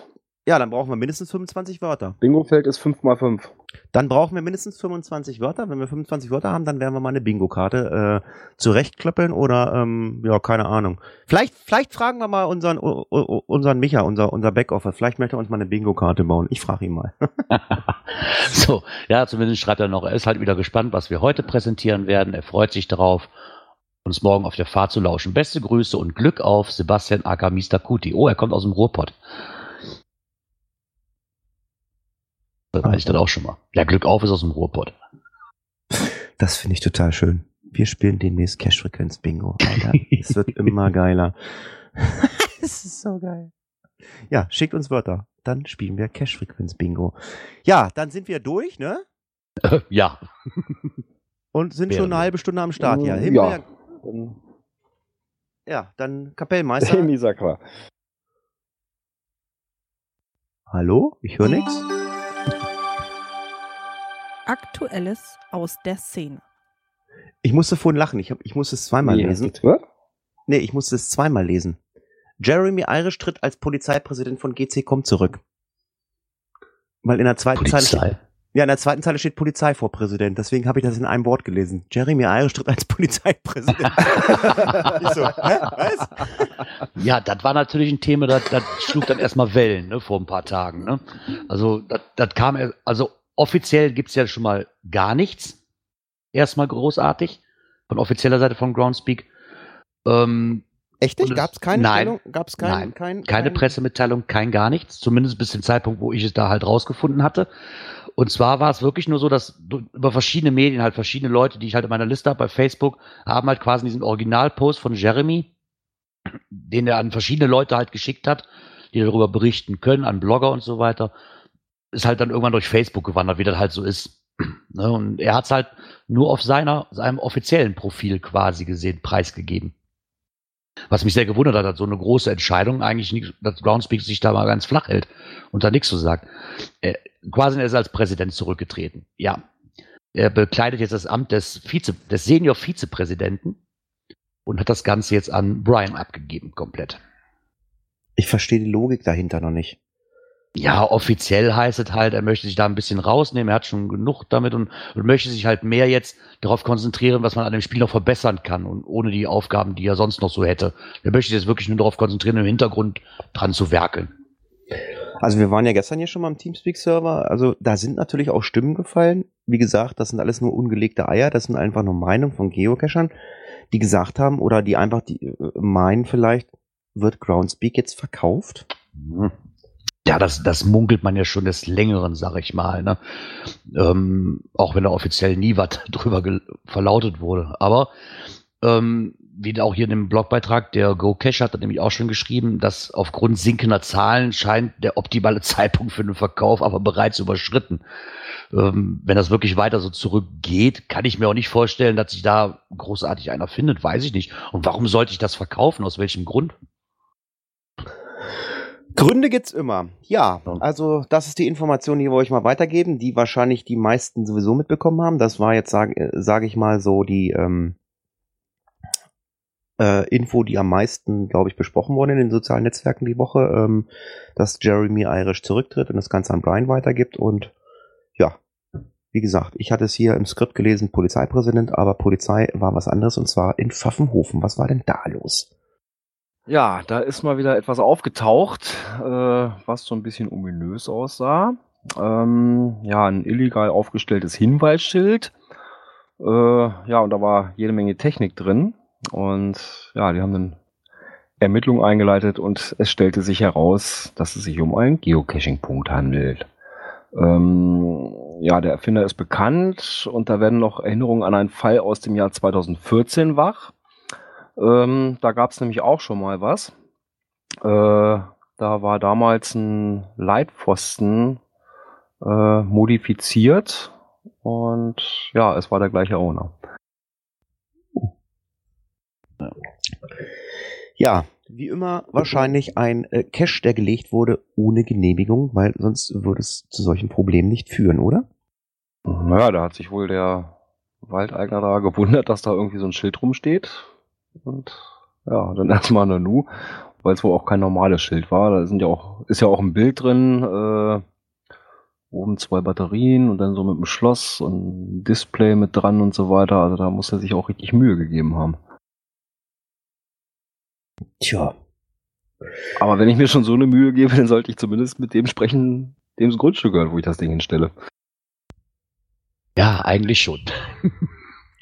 Ja, dann brauchen wir mindestens 25 Wörter. Bingo-Feld ist 5 mal 5. Dann brauchen wir mindestens 25 Wörter. Wenn wir 25 Wörter haben, dann werden wir mal eine Bingo-Karte äh, zurechtklöppeln oder, ähm, ja, keine Ahnung. Vielleicht, vielleicht fragen wir mal unseren, unseren Micha, unser, unser Backoffer. Vielleicht möchte er uns mal eine Bingo-Karte bauen. Ich frage ihn mal. *laughs* so, ja, zumindest schreibt er noch, er ist halt wieder gespannt, was wir heute präsentieren werden. Er freut sich darauf uns morgen auf der Fahrt zu lauschen. Beste Grüße und Glück auf Sebastian Mr. Kuti. Oh, er kommt aus dem Ruhrpott. Da weiß ich dann auch schon mal. Ja, Glück auf ist aus dem Ruhrpott. Das finde ich total schön. Wir spielen demnächst Cash-Frequenz-Bingo. Es wird *laughs* immer geiler. *laughs* Es ist so geil. Ja, schickt uns Wörter. Dann spielen wir Cash-Frequenz-Bingo. Ja, dann sind wir durch, ne? ja. Und sind schon eine halbe Stunde am Start hier. Himmel, ja. Ja, dann Kapellmeister. *laughs* Hallo? Ich höre nichts. Aktuelles aus der Szene. Ich musste vorhin lachen. Ich, hab, ich musste es zweimal nee, lesen. Nee, ich musste es zweimal lesen. Jeremy Irish tritt als Polizeipräsident von GC.com zurück. Weil in der zweiten Polizei. Zeile ja, in der zweiten Zeile steht Polizei vor Präsident. Deswegen habe ich das in einem Wort gelesen. Jeremy Irish tritt als Polizeipräsident. *laughs* ich so, hä? Was? Ja, das war natürlich ein Thema, das, schlug dann erstmal Wellen, ne, vor ein paar Tagen. Ne? Also, das, das kam, also Offiziell gibt es ja schon mal gar nichts. Erstmal großartig. Von offizieller Seite von Groundspeak. Ähm, Echt nicht? Gab es keine nein, Gab's kein, nein, kein, keine kein Pressemitteilung, kein gar nichts. Zumindest bis zum Zeitpunkt, wo ich es da halt rausgefunden hatte. Und zwar war es wirklich nur so, dass über verschiedene Medien halt verschiedene Leute, die ich halt in meiner Liste habe bei Facebook, haben halt quasi diesen Originalpost von Jeremy, den er an verschiedene Leute halt geschickt hat, die darüber berichten können, an Blogger und so weiter ist halt dann irgendwann durch Facebook gewandert, wie das halt so ist. Ne? Und er hat es halt nur auf seiner, seinem offiziellen Profil quasi gesehen, preisgegeben. Was mich sehr gewundert hat, dass so eine große Entscheidung eigentlich nicht, dass Groundspeak sich da mal ganz flach hält und da nichts so sagt. Er, quasi er ist als Präsident zurückgetreten. Ja. Er bekleidet jetzt das Amt des Vize, des Senior-Vizepräsidenten und hat das Ganze jetzt an Brian abgegeben, komplett. Ich verstehe die Logik dahinter noch nicht. Ja, offiziell heißt es halt, er möchte sich da ein bisschen rausnehmen, er hat schon genug damit und, und möchte sich halt mehr jetzt darauf konzentrieren, was man an dem Spiel noch verbessern kann und ohne die Aufgaben, die er sonst noch so hätte. Er möchte sich jetzt wirklich nur darauf konzentrieren, im Hintergrund dran zu werkeln. Also wir waren ja gestern hier schon mal im Teamspeak-Server. Also da sind natürlich auch Stimmen gefallen. Wie gesagt, das sind alles nur ungelegte Eier. Das sind einfach nur Meinungen von Geocachern, die gesagt haben oder die einfach die äh, meinen vielleicht, wird Groundspeak jetzt verkauft? Mhm. Ja, das, das munkelt man ja schon des Längeren, sag ich mal. Ne? Ähm, auch wenn da offiziell nie was *laughs* drüber verlautet wurde. Aber ähm, wie auch hier in dem Blogbeitrag, der Go Cash hat nämlich auch schon geschrieben, dass aufgrund sinkender Zahlen scheint der optimale *laughs* Zeitpunkt für den Verkauf aber bereits überschritten. Ähm, wenn das wirklich weiter so zurückgeht, kann ich mir auch nicht vorstellen, dass sich da großartig einer findet, weiß ich nicht. Und warum sollte ich das verkaufen? Aus welchem Grund? Gründe gibt's immer. Ja, also das ist die Information, die wir euch mal weitergeben, die wahrscheinlich die meisten sowieso mitbekommen haben. Das war jetzt, sage äh, sag ich mal, so die ähm, äh, Info, die am meisten, glaube ich, besprochen wurde in den sozialen Netzwerken die Woche, ähm, dass Jeremy Irish zurücktritt und das Ganze an Brian weitergibt. Und ja, wie gesagt, ich hatte es hier im Skript gelesen, Polizeipräsident, aber Polizei war was anderes und zwar in Pfaffenhofen. Was war denn da los? Ja, da ist mal wieder etwas aufgetaucht, äh, was so ein bisschen ominös aussah. Ähm, ja, ein illegal aufgestelltes Hinweisschild. Äh, ja, und da war jede Menge Technik drin. Und ja, die haben dann Ermittlungen eingeleitet und es stellte sich heraus, dass es sich um einen Geocaching-Punkt handelt. Ähm, ja, der Erfinder ist bekannt und da werden noch Erinnerungen an einen Fall aus dem Jahr 2014 wach. Ähm, da gab es nämlich auch schon mal was. Äh, da war damals ein Leitpfosten äh, modifiziert und ja, es war der gleiche Owner. Ja, wie immer wahrscheinlich ein äh, Cache, der gelegt wurde ohne Genehmigung, weil sonst würde es zu solchen Problemen nicht führen, oder? Naja, da hat sich wohl der Waldeigner da gewundert, dass da irgendwie so ein Schild rumsteht. Und ja, dann *laughs* erstmal eine Nu, weil es wohl auch kein normales Schild war. Da sind ja auch, ist ja auch ein Bild drin, äh, oben zwei Batterien und dann so mit einem Schloss und ein Display mit dran und so weiter. Also da muss er sich auch richtig Mühe gegeben haben. Tja. Aber wenn ich mir schon so eine Mühe gebe, dann sollte ich zumindest mit dem sprechen, dem das Grundstück gehört, wo ich das Ding hinstelle. Ja, eigentlich schon. *laughs*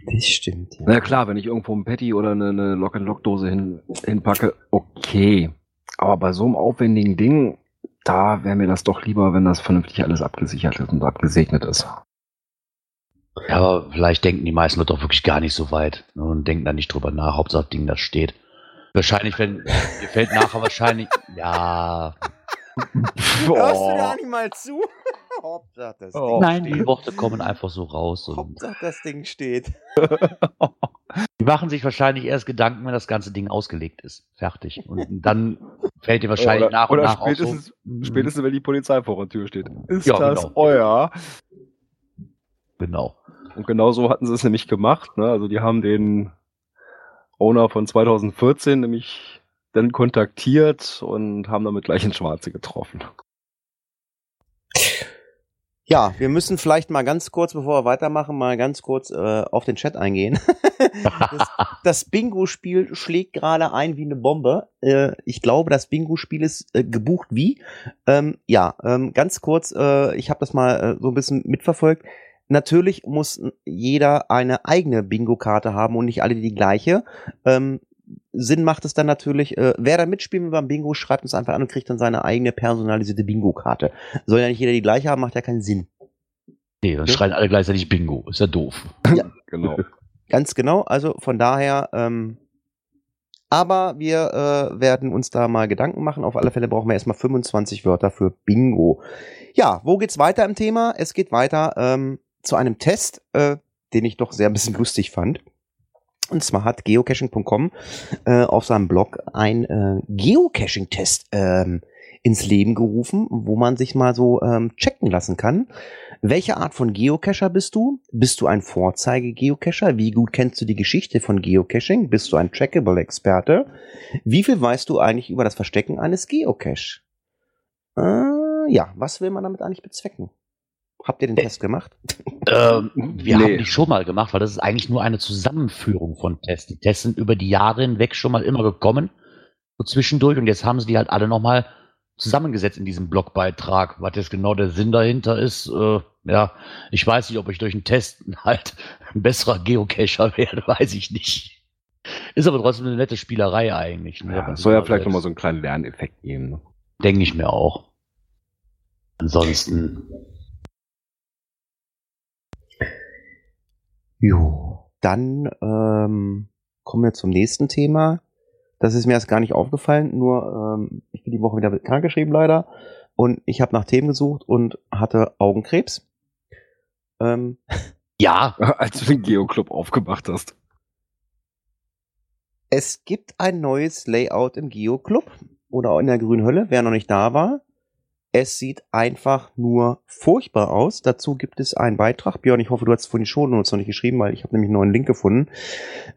Das stimmt. Ja. Na klar, wenn ich irgendwo ein Patty oder eine, eine Lock-and-Lock-Dose hin, hinpacke, okay. Aber bei so einem aufwendigen Ding, da wäre mir das doch lieber, wenn das vernünftig alles abgesichert ist und abgesegnet ist. Ja, aber vielleicht denken die meisten Leute doch wirklich gar nicht so weit ne, und denken da nicht drüber nach. Hauptsache, das Ding, das steht. Wahrscheinlich, wenn, mir fällt nachher wahrscheinlich, ja. Hörst du gar nicht mal zu? Hauptsache das oh. Ding Nein, steht. die Worte kommen einfach so raus. Und Hauptsache das Ding steht. *laughs* die machen sich wahrscheinlich erst Gedanken, wenn das ganze Ding ausgelegt ist. Fertig. Und dann *laughs* fällt dir wahrscheinlich oder, nach und oder nach spätestens, so, hm. spätestens, wenn die Polizei vor der Tür steht. Ist ja, das genau. euer? Genau. Und genau so hatten sie es nämlich gemacht. Ne? Also die haben den Owner von 2014 nämlich dann kontaktiert und haben damit gleich ins Schwarze getroffen. Ja, wir müssen vielleicht mal ganz kurz, bevor wir weitermachen, mal ganz kurz äh, auf den Chat eingehen. *laughs* das, das Bingo-Spiel schlägt gerade ein wie eine Bombe. Äh, ich glaube, das Bingo-Spiel ist äh, gebucht wie. Ähm, ja, ähm, ganz kurz, äh, ich habe das mal äh, so ein bisschen mitverfolgt. Natürlich muss jeder eine eigene Bingo-Karte haben und nicht alle die gleiche. Ähm, Sinn macht es dann natürlich, äh, wer da mitspielen will beim Bingo, schreibt uns einfach an und kriegt dann seine eigene personalisierte Bingo-Karte. Soll ja nicht jeder die gleiche haben, macht ja keinen Sinn. Nee, dann ja? schreien alle gleichzeitig Bingo. Ist ja doof. Ja, genau. *laughs* Ganz genau. Also von daher, ähm, aber wir äh, werden uns da mal Gedanken machen. Auf alle Fälle brauchen wir erstmal 25 Wörter für Bingo. Ja, wo geht's weiter im Thema? Es geht weiter ähm, zu einem Test, äh, den ich doch sehr ein bisschen lustig fand. Und zwar hat geocaching.com äh, auf seinem Blog ein äh, Geocaching-Test ähm, ins Leben gerufen, wo man sich mal so ähm, checken lassen kann. Welche Art von Geocacher bist du? Bist du ein Vorzeige-Geocacher? Wie gut kennst du die Geschichte von Geocaching? Bist du ein Trackable-Experte? Wie viel weißt du eigentlich über das Verstecken eines Geocache? Äh, ja, was will man damit eigentlich bezwecken? Habt ihr den Test gemacht? *laughs* Ähm, wir nee. haben die schon mal gemacht, weil das ist eigentlich nur eine Zusammenführung von Tests. Die Tests sind über die Jahre hinweg schon mal immer gekommen, so zwischendurch, und jetzt haben sie die halt alle nochmal zusammengesetzt in diesem Blogbeitrag. Was jetzt genau der Sinn dahinter ist, äh, ja, ich weiß nicht, ob ich durch einen Test *laughs* halt ein besserer Geocacher werde, *laughs* weiß ich nicht. Ist aber trotzdem eine nette Spielerei eigentlich. Ne? Ja, soll ja vielleicht nochmal so einen kleinen Lerneffekt geben. Ne? Denke ich mir auch. Ansonsten. Jo, dann ähm, kommen wir zum nächsten Thema. Das ist mir erst gar nicht aufgefallen, nur ähm, ich bin die Woche wieder krankgeschrieben leider und ich habe nach Themen gesucht und hatte Augenkrebs. Ähm, *laughs* ja, *laughs* als du den Geoclub aufgemacht hast. Es gibt ein neues Layout im Geoclub oder auch in der grünen Hölle, wer noch nicht da war. Es sieht einfach nur furchtbar aus. Dazu gibt es einen Beitrag. Björn, ich hoffe, du hast vorhin schon noch nicht geschrieben, weil ich habe nämlich einen neuen Link gefunden.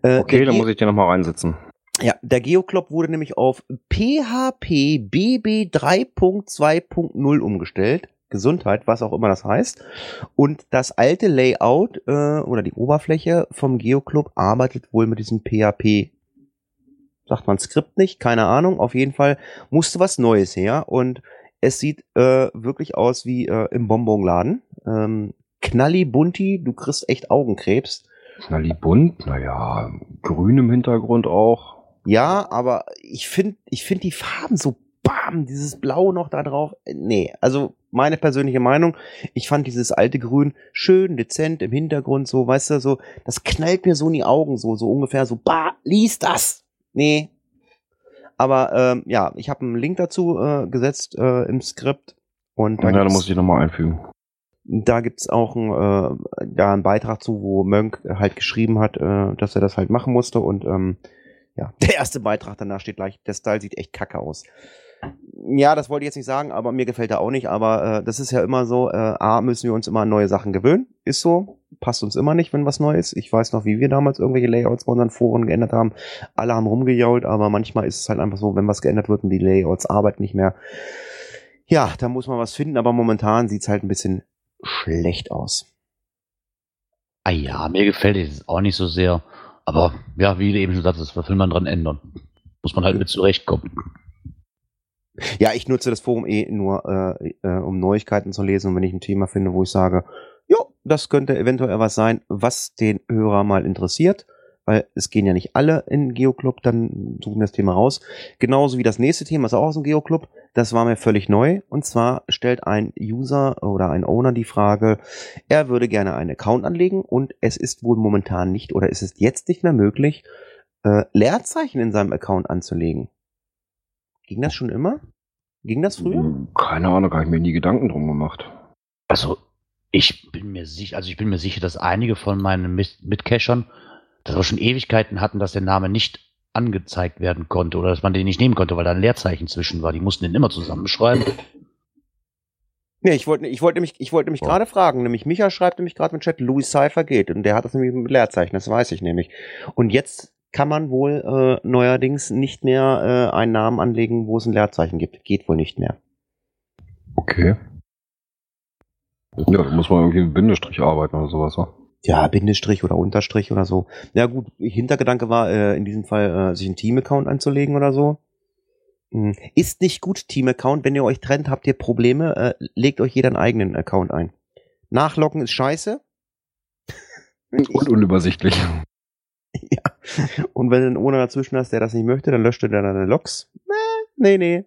Äh, okay, dann muss ich dir nochmal reinsetzen. Ja, der Geoclub wurde nämlich auf PHP BB 3.2.0 umgestellt. Gesundheit, was auch immer das heißt. Und das alte Layout äh, oder die Oberfläche vom Geoclub arbeitet wohl mit diesem PHP sagt man Skript nicht, keine Ahnung. Auf jeden Fall musste was Neues her und es sieht äh, wirklich aus wie äh, im Bonbonladen. Ähm, knalli bunti, du kriegst echt Augenkrebs. Knalli bunt, naja, grün im Hintergrund auch. Ja, aber ich finde ich finde die Farben so bam, dieses Blau noch da drauf. Nee, also meine persönliche Meinung, ich fand dieses alte Grün schön, dezent im Hintergrund, so, weißt du, so, das knallt mir so in die Augen, so, so ungefähr so, bah, lies das! Nee. Aber ähm, ja, ich habe einen Link dazu äh, gesetzt äh, im Skript. Und da ja, da muss ich nochmal einfügen. Da gibt's auch ein, äh, da einen Beitrag zu, wo Mönk halt geschrieben hat, äh, dass er das halt machen musste. Und ähm, ja, *laughs* der erste Beitrag danach steht gleich, der Style sieht echt kacke aus. Ja, das wollte ich jetzt nicht sagen, aber mir gefällt er auch nicht. Aber äh, das ist ja immer so, äh, A, müssen wir uns immer an neue Sachen gewöhnen. Ist so. Passt uns immer nicht, wenn was Neues. Ich weiß noch, wie wir damals irgendwelche Layouts bei unseren Foren geändert haben. Alle haben rumgejault, aber manchmal ist es halt einfach so, wenn was geändert wird und die Layouts arbeiten nicht mehr. Ja, da muss man was finden, aber momentan sieht's halt ein bisschen schlecht aus. Ah ja, mir gefällt es auch nicht so sehr. Aber ja, wie du eben schon sagtest, was will man dran ändern? Muss man halt mit zurechtkommen. Ja, ich nutze das Forum eh nur, äh, äh, um Neuigkeiten zu lesen und wenn ich ein Thema finde, wo ich sage, jo, das könnte eventuell was sein, was den Hörer mal interessiert, weil es gehen ja nicht alle in Geoclub, dann suchen das Thema raus. Genauso wie das nächste Thema, ist auch aus dem Geoclub, das war mir völlig neu und zwar stellt ein User oder ein Owner die Frage, er würde gerne einen Account anlegen und es ist wohl momentan nicht oder ist es jetzt nicht mehr möglich, äh, Leerzeichen in seinem Account anzulegen. Ging das schon immer? Ging das früher? Hm, keine Ahnung, habe ich mir nie Gedanken drum gemacht. Also, ich bin mir sicher, also ich bin mir sicher, dass einige von meinen Mitcachern das auch schon Ewigkeiten hatten, dass der Name nicht angezeigt werden konnte oder dass man den nicht nehmen konnte, weil da ein Leerzeichen zwischen war. Die mussten den immer zusammenschreiben. Nee, ich wollte ich wollte mich, ich wollte mich oh. gerade fragen, nämlich Micha schreibt nämlich gerade im Chat, Louis Cypher geht und der hat das nämlich mit Leerzeichen, das weiß ich nämlich. Und jetzt kann man wohl äh, neuerdings nicht mehr äh, einen Namen anlegen, wo es ein Leerzeichen gibt. Geht wohl nicht mehr. Okay. Ja, da muss man irgendwie mit Bindestrich arbeiten oder sowas, wa? Ja, Bindestrich oder Unterstrich oder so. Ja gut, Hintergedanke war äh, in diesem Fall, äh, sich einen Team-Account anzulegen oder so. Hm. Ist nicht gut, Team-Account. Wenn ihr euch trennt, habt ihr Probleme, äh, legt euch jeder einen eigenen Account ein. Nachlocken ist scheiße. Und unübersichtlich. *laughs* *laughs* ja. Und wenn du einen Owner dazwischen hast, der das nicht möchte, dann löscht er deine Logs. Nee, nee.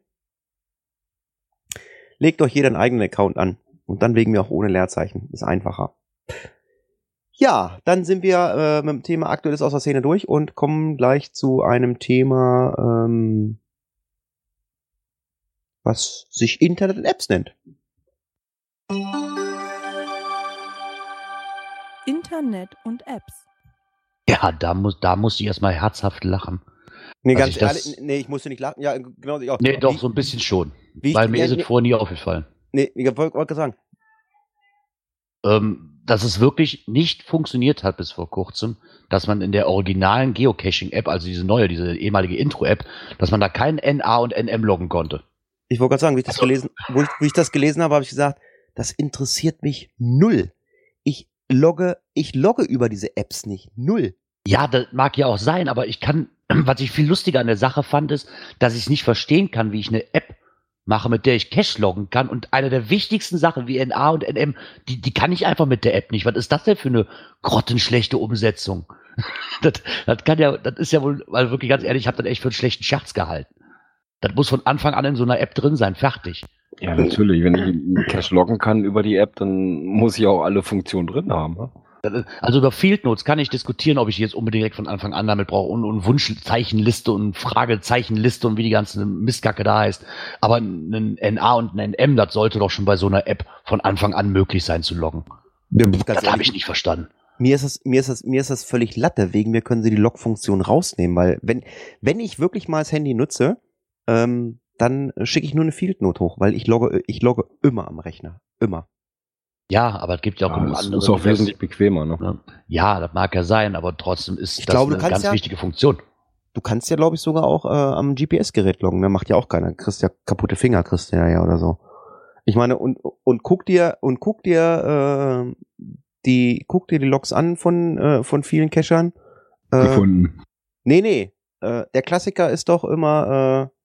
Legt euch jeder einen eigenen Account an. Und dann wegen mir auch ohne Leerzeichen. Ist einfacher. Ja, dann sind wir äh, mit dem Thema Aktuelles aus der Szene durch und kommen gleich zu einem Thema, ähm, was sich Internet und Apps nennt. Internet und Apps. Ja, da muss, da muss ich erstmal herzhaft lachen. Nee, ganz ehrlich, nee, ich musste nicht lachen. Ja, genau. Ich auch. Nee, doch, so ein bisschen schon. Wie weil ich, mir ja, ist es vorher nie aufgefallen. Nee, ich wollte gerade sagen. Ähm, dass es wirklich nicht funktioniert hat bis vor kurzem, dass man in der originalen Geocaching-App, also diese neue, diese ehemalige Intro-App, dass man da kein NA und NM loggen konnte. Ich wollte gerade sagen, wie ich das Also- gelesen, wo ich, wie ich das gelesen habe, habe ich gesagt, das interessiert mich null. Ich logge, ich logge über diese Apps nicht. Null. Ja, das mag ja auch sein, aber ich kann, *clears throat* was ich viel lustiger an der Sache fand, ist, dass ich es nicht verstehen kann, wie ich eine App mache, mit der ich Cache loggen kann. Und eine der wichtigsten Sachen wie NA und NM, die, die kann ich einfach mit der App nicht. Was ist das denn für eine grottenschlechte Umsetzung? *laughs* das, das kann ja, das ist ja wohl, weil wirklich ganz ehrlich, ich habe das echt für einen schlechten Scherz gehalten. Das muss von Anfang an in so einer App drin sein, fertig. Ja, natürlich. Wenn ich Cache loggen kann über die App, dann muss ich auch alle Funktionen drin haben. Ne? Also über Field Notes kann ich diskutieren, ob ich jetzt unbedingt direkt von Anfang an damit brauche und, und Wunschzeichenliste und Fragezeichenliste und wie die ganze Mistkacke da heißt. Aber ein NA und ein NM, das sollte doch schon bei so einer App von Anfang an möglich sein zu loggen. Ganz Das habe ich nicht verstanden. Mir ist das, mir ist das, mir ist das völlig Latte. Wegen mir können sie die Log-Funktion rausnehmen, weil wenn, wenn ich wirklich mal das Handy nutze, ähm, dann schicke ich nur eine Field Note hoch, weil ich logge, ich logge immer am Rechner. Immer. Ja, aber es gibt ja auch Ja, andere. ist auch wesentlich bequemer. Ne? Ja, das mag ja sein, aber trotzdem ist Ich das glaube, eine ganz ja- wichtige Funktion. Du kannst ja, glaube ich, sogar auch äh, am GPS-Gerät loggen. Ne? Macht ja auch keiner. Kriegst ja kaputte Finger, kriegst du ja, ja oder so. Ich meine, und, und guck dir, und guck dir, äh, die, guck dir die Logs an von, äh, von vielen Cachern. Äh, Gefunden. Nee, nee. Äh, der Klassiker ist doch immer, äh,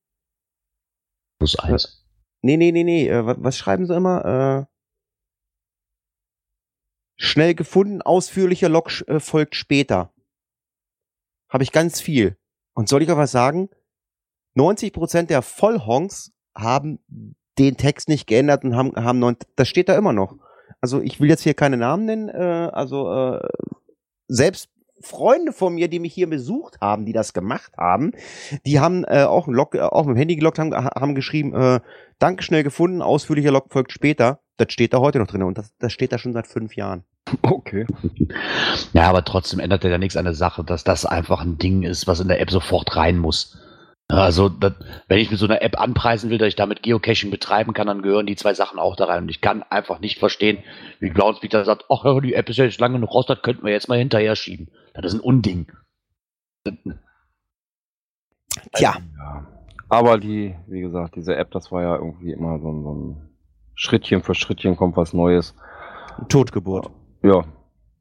Plus eins. Nee, nee, nee, nee. Äh, wa- was schreiben sie immer? Äh, schnell gefunden, ausführlicher Log äh, folgt später. Habe ich ganz viel. Und soll ich auch was sagen? 90% der Vollhonks haben den Text nicht geändert und haben, haben neun, das steht da immer noch. Also ich will jetzt hier keine Namen nennen, äh, also äh, selbst Freunde von mir, die mich hier besucht haben, die das gemacht haben, die haben äh, auch, ein Log, äh, auch mit dem Handy geloggt, haben, haben geschrieben, äh, danke schnell gefunden, ausführlicher Log folgt später. Das steht da heute noch drin und das, das steht da schon seit fünf Jahren. Okay. Ja, aber trotzdem ändert ja nichts an der Sache, dass das einfach ein Ding ist, was in der App sofort rein muss. Also, das, wenn ich mit so einer App anpreisen will, dass ich damit Geocaching betreiben kann, dann gehören die zwei Sachen auch da rein. Und ich kann einfach nicht verstehen, wie Groundspeaker sagt, ach ja, die App ist ja jetzt lange genug raus, das könnten wir jetzt mal hinterher schieben. Das ist ein Unding. Tja, Ja. Aber die, wie gesagt, diese App, das war ja irgendwie immer so ein, so ein Schrittchen für Schrittchen kommt was Neues. Totgeburt. Ja.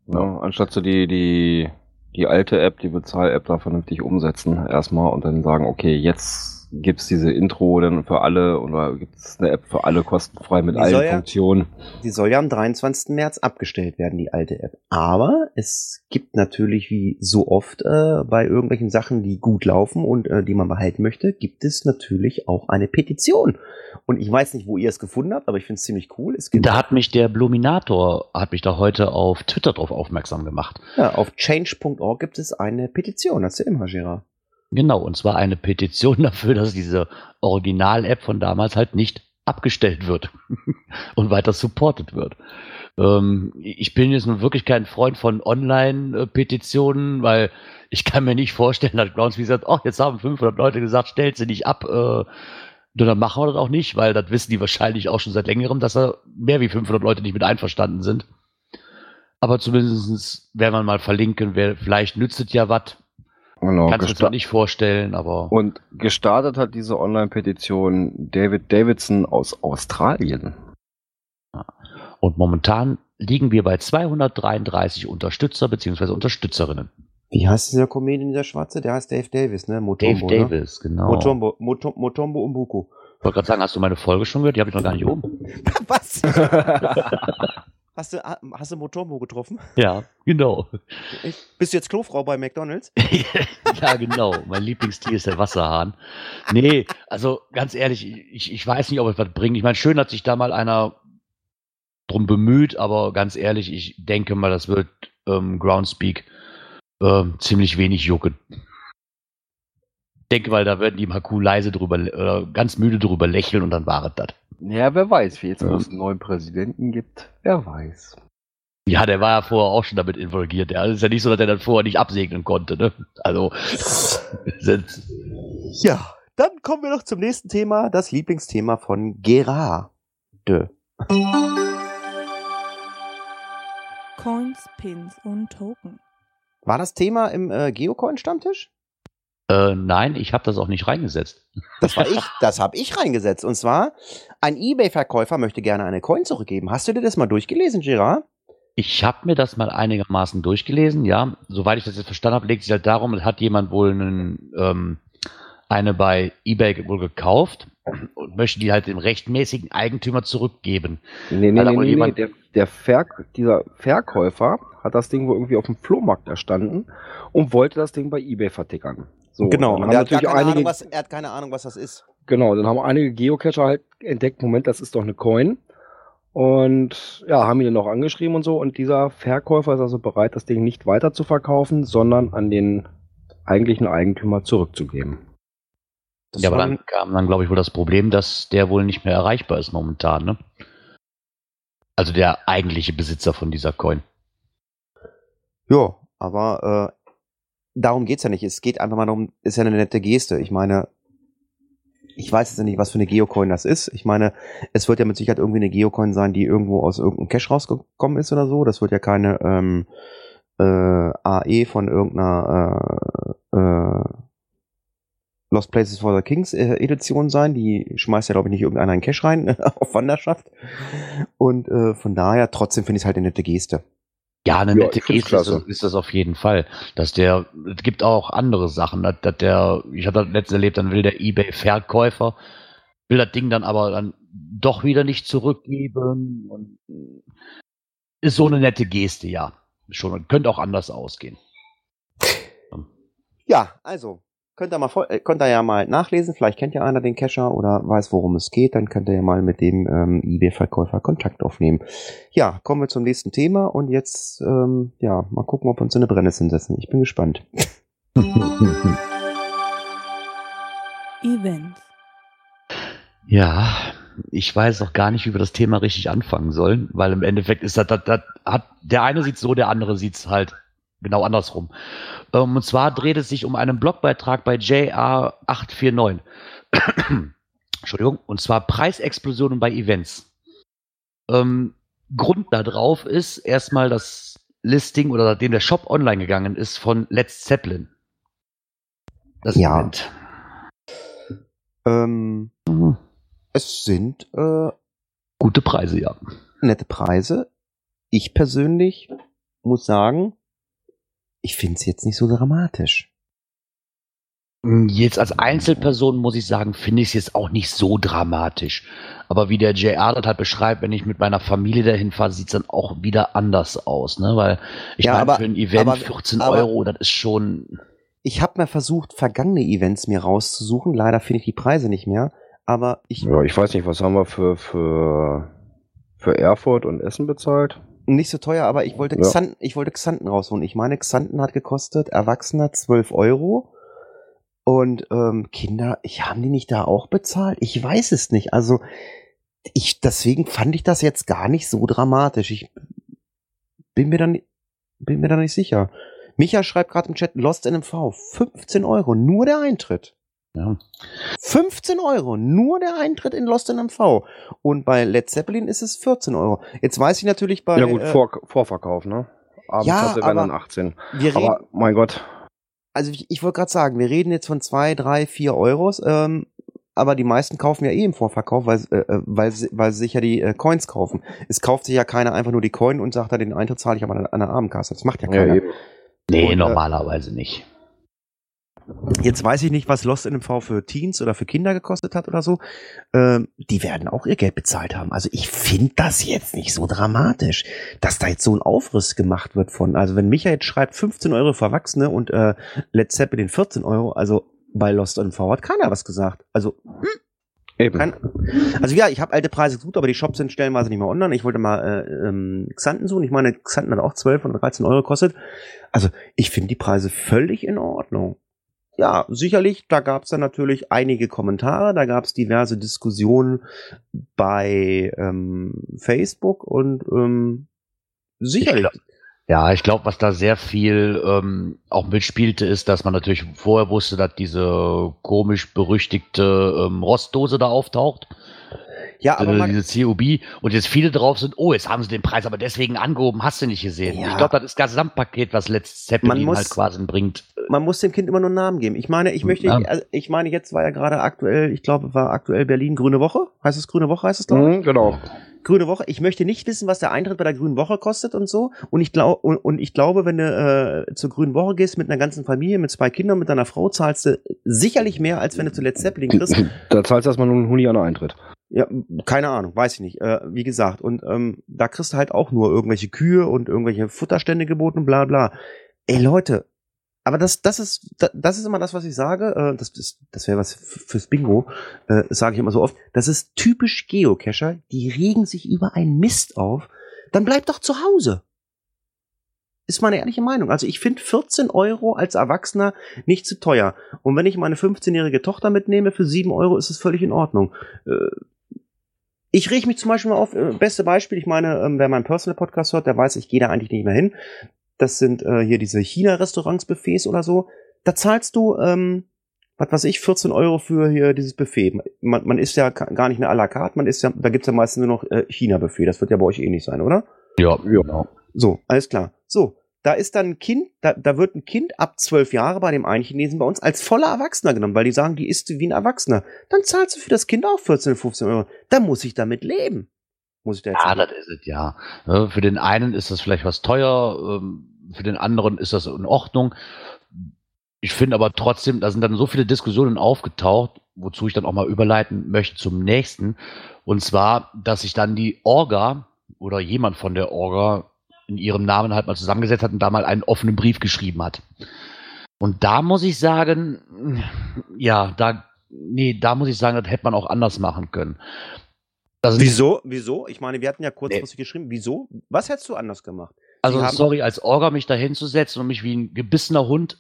ja. Anstatt so die, die, die alte App, die Bezahl-App da vernünftig umsetzen erstmal und dann sagen, okay, jetzt gibt's diese Intro dann für alle oder gibt's eine App für alle kostenfrei mit Die allen ja- Funktionen. Die soll ja am 23. März abgestellt werden, die alte App. Aber es gibt natürlich wie so oft äh, bei irgendwelchen Sachen, die gut laufen und äh, die man behalten möchte, gibt es natürlich auch eine Petition. Und ich weiß nicht, wo ihr es gefunden habt, aber ich finde es ziemlich cool. Es gibt Da hat mich der Bluminator, hat mich da heute auf Twitter drauf aufmerksam gemacht. ja, auf change.org gibt es eine Petition. Ja immer, Gerard. Genau, und zwar eine Petition *laughs* dafür, dass diese Original-App von damals halt nicht abgestellt wird *laughs* und weiter supported wird. Ähm, ich bin jetzt nun wirklich kein Freund von Online-Petitionen, weil ich kann mir nicht vorstellen, dass Groundspeak sagt, oh, jetzt haben 500 Leute gesagt, stellt sie nicht ab. Äh, dann machen wir das auch nicht, weil das wissen die wahrscheinlich auch schon seit längerem, dass da mehr wie 500 Leute nicht mit einverstanden sind. Aber zumindest werden wir mal verlinken, wer, vielleicht nützt es ja was. Genau. Kannst du mir gesta- zwar nicht vorstellen, aber. Und gestartet hat diese Online-Petition David Davidson aus Australien. Und momentan liegen wir bei 233 Unterstützer bzw. Unterstützerinnen. Wie heißt dieser Comedian, dieser Schwarze? Der heißt Dave Davis, ne? Motombo, Dave ne? Davis, genau. Motombo, Motom, Motombo Umbuku. Ich wollte gerade sagen, hast du meine Folge schon gehört? Die habe ich noch gar nicht oben. *laughs* Was? *laughs* hast, du, hast du Motombo getroffen? *laughs* Ja, genau. Bist du jetzt Klofrau bei McDonalds? *laughs* ja, genau. Mein Lieblingstier ist der Wasserhahn. Nee, also ganz ehrlich, ich, ich weiß nicht, ob es was bringt. Ich meine, schön hat sich da mal einer drum bemüht, aber ganz ehrlich, ich denke mal, das wird ähm, Groundspeak ähm, ziemlich wenig jucken. Denke mal, da werden die cool leise drüber, äh, ganz müde drüber lächeln und dann war es das. Ja, wer weiß, wie jetzt, wo Ja. es einen neuen Präsidenten gibt, wer weiß. Ja, der war ja vorher auch schon damit involviert. Ja, es ist ja nicht so, dass er das vorher nicht absegnen konnte. Ne? Also, *laughs* Ja, dann kommen wir noch zum nächsten Thema, das Lieblingsthema von Gerard. Coins, Pins und Token. War das Thema im äh, Geocoin-Stammtisch? Äh, nein, ich habe das auch nicht reingesetzt. Das war ich, *laughs* das habe ich reingesetzt. Und zwar, ein Ebay-Verkäufer möchte gerne eine Coin zurückgeben. Hast du dir das mal durchgelesen, Gerard? Ich habe mir das mal einigermaßen durchgelesen, ja. Soweit ich das jetzt verstanden habe, legt sich halt darum, hat jemand wohl einen, ähm, eine bei eBay wohl gekauft und möchte die halt dem rechtmäßigen Eigentümer zurückgeben. Nee, nee, nee, nee, nee. Der, der Ver dieser Verkäufer hat das Ding wohl irgendwie auf dem Flohmarkt erstanden und wollte das Ding bei eBay vertickern. So, genau, und er hat, natürlich einige, Ahnung, was, er hat keine Ahnung, was das ist. Genau, dann haben einige Geocacher halt entdeckt, Moment, das ist doch eine Coin. Und ja, haben ihn dann auch angeschrieben und so. Und dieser Verkäufer ist also bereit, das Ding nicht weiter zu verkaufen, sondern an den eigentlichen Eigentümer zurückzugeben. Das ja, aber dann kam dann, glaube ich, wohl das Problem, dass der wohl nicht mehr erreichbar ist momentan, ne? Also der eigentliche Besitzer von dieser Coin. Ja, aber äh, darum geht's ja nicht. Es geht einfach mal darum, ist ja eine nette Geste. Ich meine, ich weiß jetzt nicht, was für eine Geocoin das ist. Ich meine, es wird ja mit Sicherheit irgendwie eine Geocoin sein, die irgendwo aus irgendeinem Cache rausgekommen ist oder so. Das wird ja keine ähm, äh, AE von irgendeiner äh, äh, Lost Places for the Kings äh, Edition sein. Die schmeißt ja, glaube ich, nicht irgendeiner in Cache rein *laughs* auf Wanderschaft. Und äh, von daher, trotzdem finde ich es halt eine nette Geste. Ja, eine nette ja, Geste ist, ist, das auf jeden Fall. Dass der, es gibt auch andere Sachen, dass, dass der, ich hatte das letztens erlebt, dann will der Ebay-Verkäufer, will das Ding dann aber dann doch wieder nicht zurückgeben und ist so eine nette Geste, ja. Schon, könnte auch anders ausgehen. Ja, also, Könnt ihr, mal, äh, könnt ihr ja mal nachlesen, vielleicht kennt ja einer den Cacher oder weiß, worum es geht, dann könnt ihr ja mal mit dem ähm, eBay-Verkäufer Kontakt aufnehmen. Ja, kommen wir zum nächsten Thema und jetzt, ähm, ja, mal gucken, ob wir uns in eine Brennnessel setzen. Ich bin gespannt. *laughs* Event. Ja, ich weiß auch gar nicht, wie wir das Thema richtig anfangen sollen, weil im Endeffekt ist das, das, das hat, der eine sieht so, der andere sieht halt genau andersrum. Ähm, und zwar dreht es sich um einen Blogbeitrag bei JR849. *clears throat* Entschuldigung, und zwar Preisexplosionen bei Events. Ähm, Grund darauf ist erstmal das Listing oder nachdem der Shop online gegangen ist von Let's Zeppelin. Das ja. Event. Ähm, mhm. Es sind äh, gute Preise, ja. Nette Preise. Ich persönlich muss sagen, ich finde es jetzt nicht so dramatisch. Hm, jetzt als Einzelperson muss ich sagen, finde ich es jetzt auch nicht so dramatisch. Aber wie der JR das halt beschreibt, wenn ich mit meiner Familie dahin fahre, sieht es dann auch wieder anders aus, ne? Weil ich ja, meine, für ein Event aber, 14 aber, Euro, das ist schon. Ich habe mal versucht, vergangene Events mir rauszusuchen. Leider finde ich die Preise nicht mehr. Aber ich. Ja, ich weiß nicht, was haben wir für, für, für Erfurt und Essen bezahlt? Nicht so teuer, aber ich wollte, ja. Xanten, ich wollte Xanten rausholen. Ich meine, Xanten hat gekostet, Erwachsener 12 Euro. Und ähm, Kinder, ich haben die nicht da auch bezahlt? Ich weiß es nicht. Also ich deswegen fand ich das jetzt gar nicht so dramatisch. Ich bin mir dann bin mir da nicht sicher. Micha schreibt gerade im Chat Lost NMV 15 Euro nur der Eintritt. Ja. 15 Euro, nur der Eintritt in Lost in MV. Und bei Led Zeppelin ist es 14 Euro. Jetzt weiß ich natürlich bei. Ja gut, äh, Vor Vorverkauf, ne? Abendkasse ja, werden dann 18. Wir reden, aber mein Gott. Also ich, ich wollte gerade sagen, wir reden jetzt von 2, 3, 4 Euros, ähm, aber die meisten kaufen ja eh im Vorverkauf, weil, äh, äh, weil, weil sie sich ja die äh, Coins kaufen. Es kauft sich ja keiner einfach nur die Coin und sagt, da den Eintritt zahle ich aber an, an der Abendkasse. Das macht ja keiner. Ja, nee, und, äh, normalerweise nicht. Jetzt weiß ich nicht, was Lost in MV für Teens oder für Kinder gekostet hat oder so. Ähm, die werden auch ihr Geld bezahlt haben. Also ich finde das jetzt nicht so dramatisch, dass da jetzt so ein Aufriss gemacht wird von. Also wenn Michael jetzt schreibt 15 Euro für Erwachsene und äh, Led Zeppelin 14 Euro, also bei Lost in MV hat keiner was gesagt. Also hm, Eben. Kein, also ja, ich habe alte Preise gesucht, aber die Shops sind stellenweise nicht mehr online. Ich wollte mal äh, ähm, Xanten suchen. Ich meine, Xanten hat auch 12 oder 13 Euro gekostet. Also ich finde die Preise völlig in Ordnung ja, sicherlich, da gab es dann natürlich einige Kommentare, da gab es diverse Diskussionen bei ähm, Facebook und ähm, sicherlich. Ich ja, ich glaube, was da sehr viel ähm, auch mitspielte, ist, dass man natürlich vorher wusste, dass diese komisch berüchtigte ähm, Rostdose da auftaucht. Ja, aber äh, diese COB und jetzt viele drauf sind, oh, jetzt haben sie den Preis aber deswegen angehoben, hast du nicht gesehen. Ja. Ich glaube, das ist das Gesamtpaket, was Man Zeppelin muss- halt quasi bringt. man muss dem Kind immer nur einen Namen geben. Ich meine, ich möchte, Ja. also ich meine, jetzt war ja gerade aktuell, ich glaube, war aktuell Berlin Grüne Woche. Heißt es Grüne Woche, heißt es, glaube ich? Mhm, genau. Grüne Woche. Ich möchte nicht wissen, was der Eintritt bei der Grünen Woche kostet und so. Und ich glaube, und, und ich glaube, wenn du äh, zur Grünen Woche gehst mit einer ganzen Familie, mit zwei Kindern, mit deiner Frau, zahlst du sicherlich mehr, als wenn du zu Led Zeppelin kriegst. *clears throat* Da zahlst du erstmal nur einen Huni an Eintritt. Ja, keine Ahnung, weiß ich nicht. Äh, wie gesagt, und ähm, da kriegst du halt auch nur irgendwelche Kühe und irgendwelche Futterstände geboten, bla bla. Ey Leute, aber das, das ist, da- das ist immer das, was ich sage. Äh, das das, das wäre was fürs Bingo, äh, sage ich immer so oft. Das ist typisch Geocacher. Die regen sich über einen Mist auf. Dann bleib doch zu Hause. Ist meine ehrliche Meinung. Also ich finde 14 Euro als Erwachsener nicht zu teuer. Und wenn ich meine 15-jährige Tochter mitnehme, für 7 Euro ist es völlig in Ordnung. Äh, ich reg mich zum Beispiel mal auf, äh, beste Beispiel, ich meine, ähm, wer meinen Personal-Podcast hört, der weiß, ich gehe da eigentlich nicht mehr hin. Das sind äh, hier diese China-Restaurants, Buffets oder so. Da zahlst du, ähm, was weiß ich, 14 Euro für hier dieses Buffet. Man, man isst ja gar nicht eine à la carte, man isst ja, da gibt's ja meistens nur noch äh, China-Buffet. Das wird ja bei euch eh nicht sein, oder? Ja, genau. So, alles klar. So, da ist dann ein Kind, da, da wird ein Kind ab zwölf Jahre bei dem einen Chinesen bei uns als voller Erwachsener genommen, weil die sagen, die isst wie ein Erwachsener. Dann zahlst du für das Kind auch 14, 15 Euro. Da muss ich damit leben. Muss ich da jetzt Ja, sagen. das ist es, ja. Ja, Für den einen ist das vielleicht was teuer, ähm, für den anderen ist das in Ordnung. Ich finde aber trotzdem, da sind dann so viele Diskussionen aufgetaucht, wozu ich dann auch mal überleiten möchte zum nächsten. Und zwar, dass sich dann die Orga oder jemand von der Orga in ihrem Namen halt mal zusammengesetzt hat und da mal einen offenen Brief geschrieben hat. Und da muss ich sagen, ja, da, nee, da muss ich sagen, das hätte man auch anders machen können. Da sind- Wieso? Wieso? Ich meine, wir hatten ja kurzfristig geschrieben. Wieso? Was hättest du anders gemacht? Also sorry, als Orga mich da hinzusetzen und mich wie ein gebissener Hund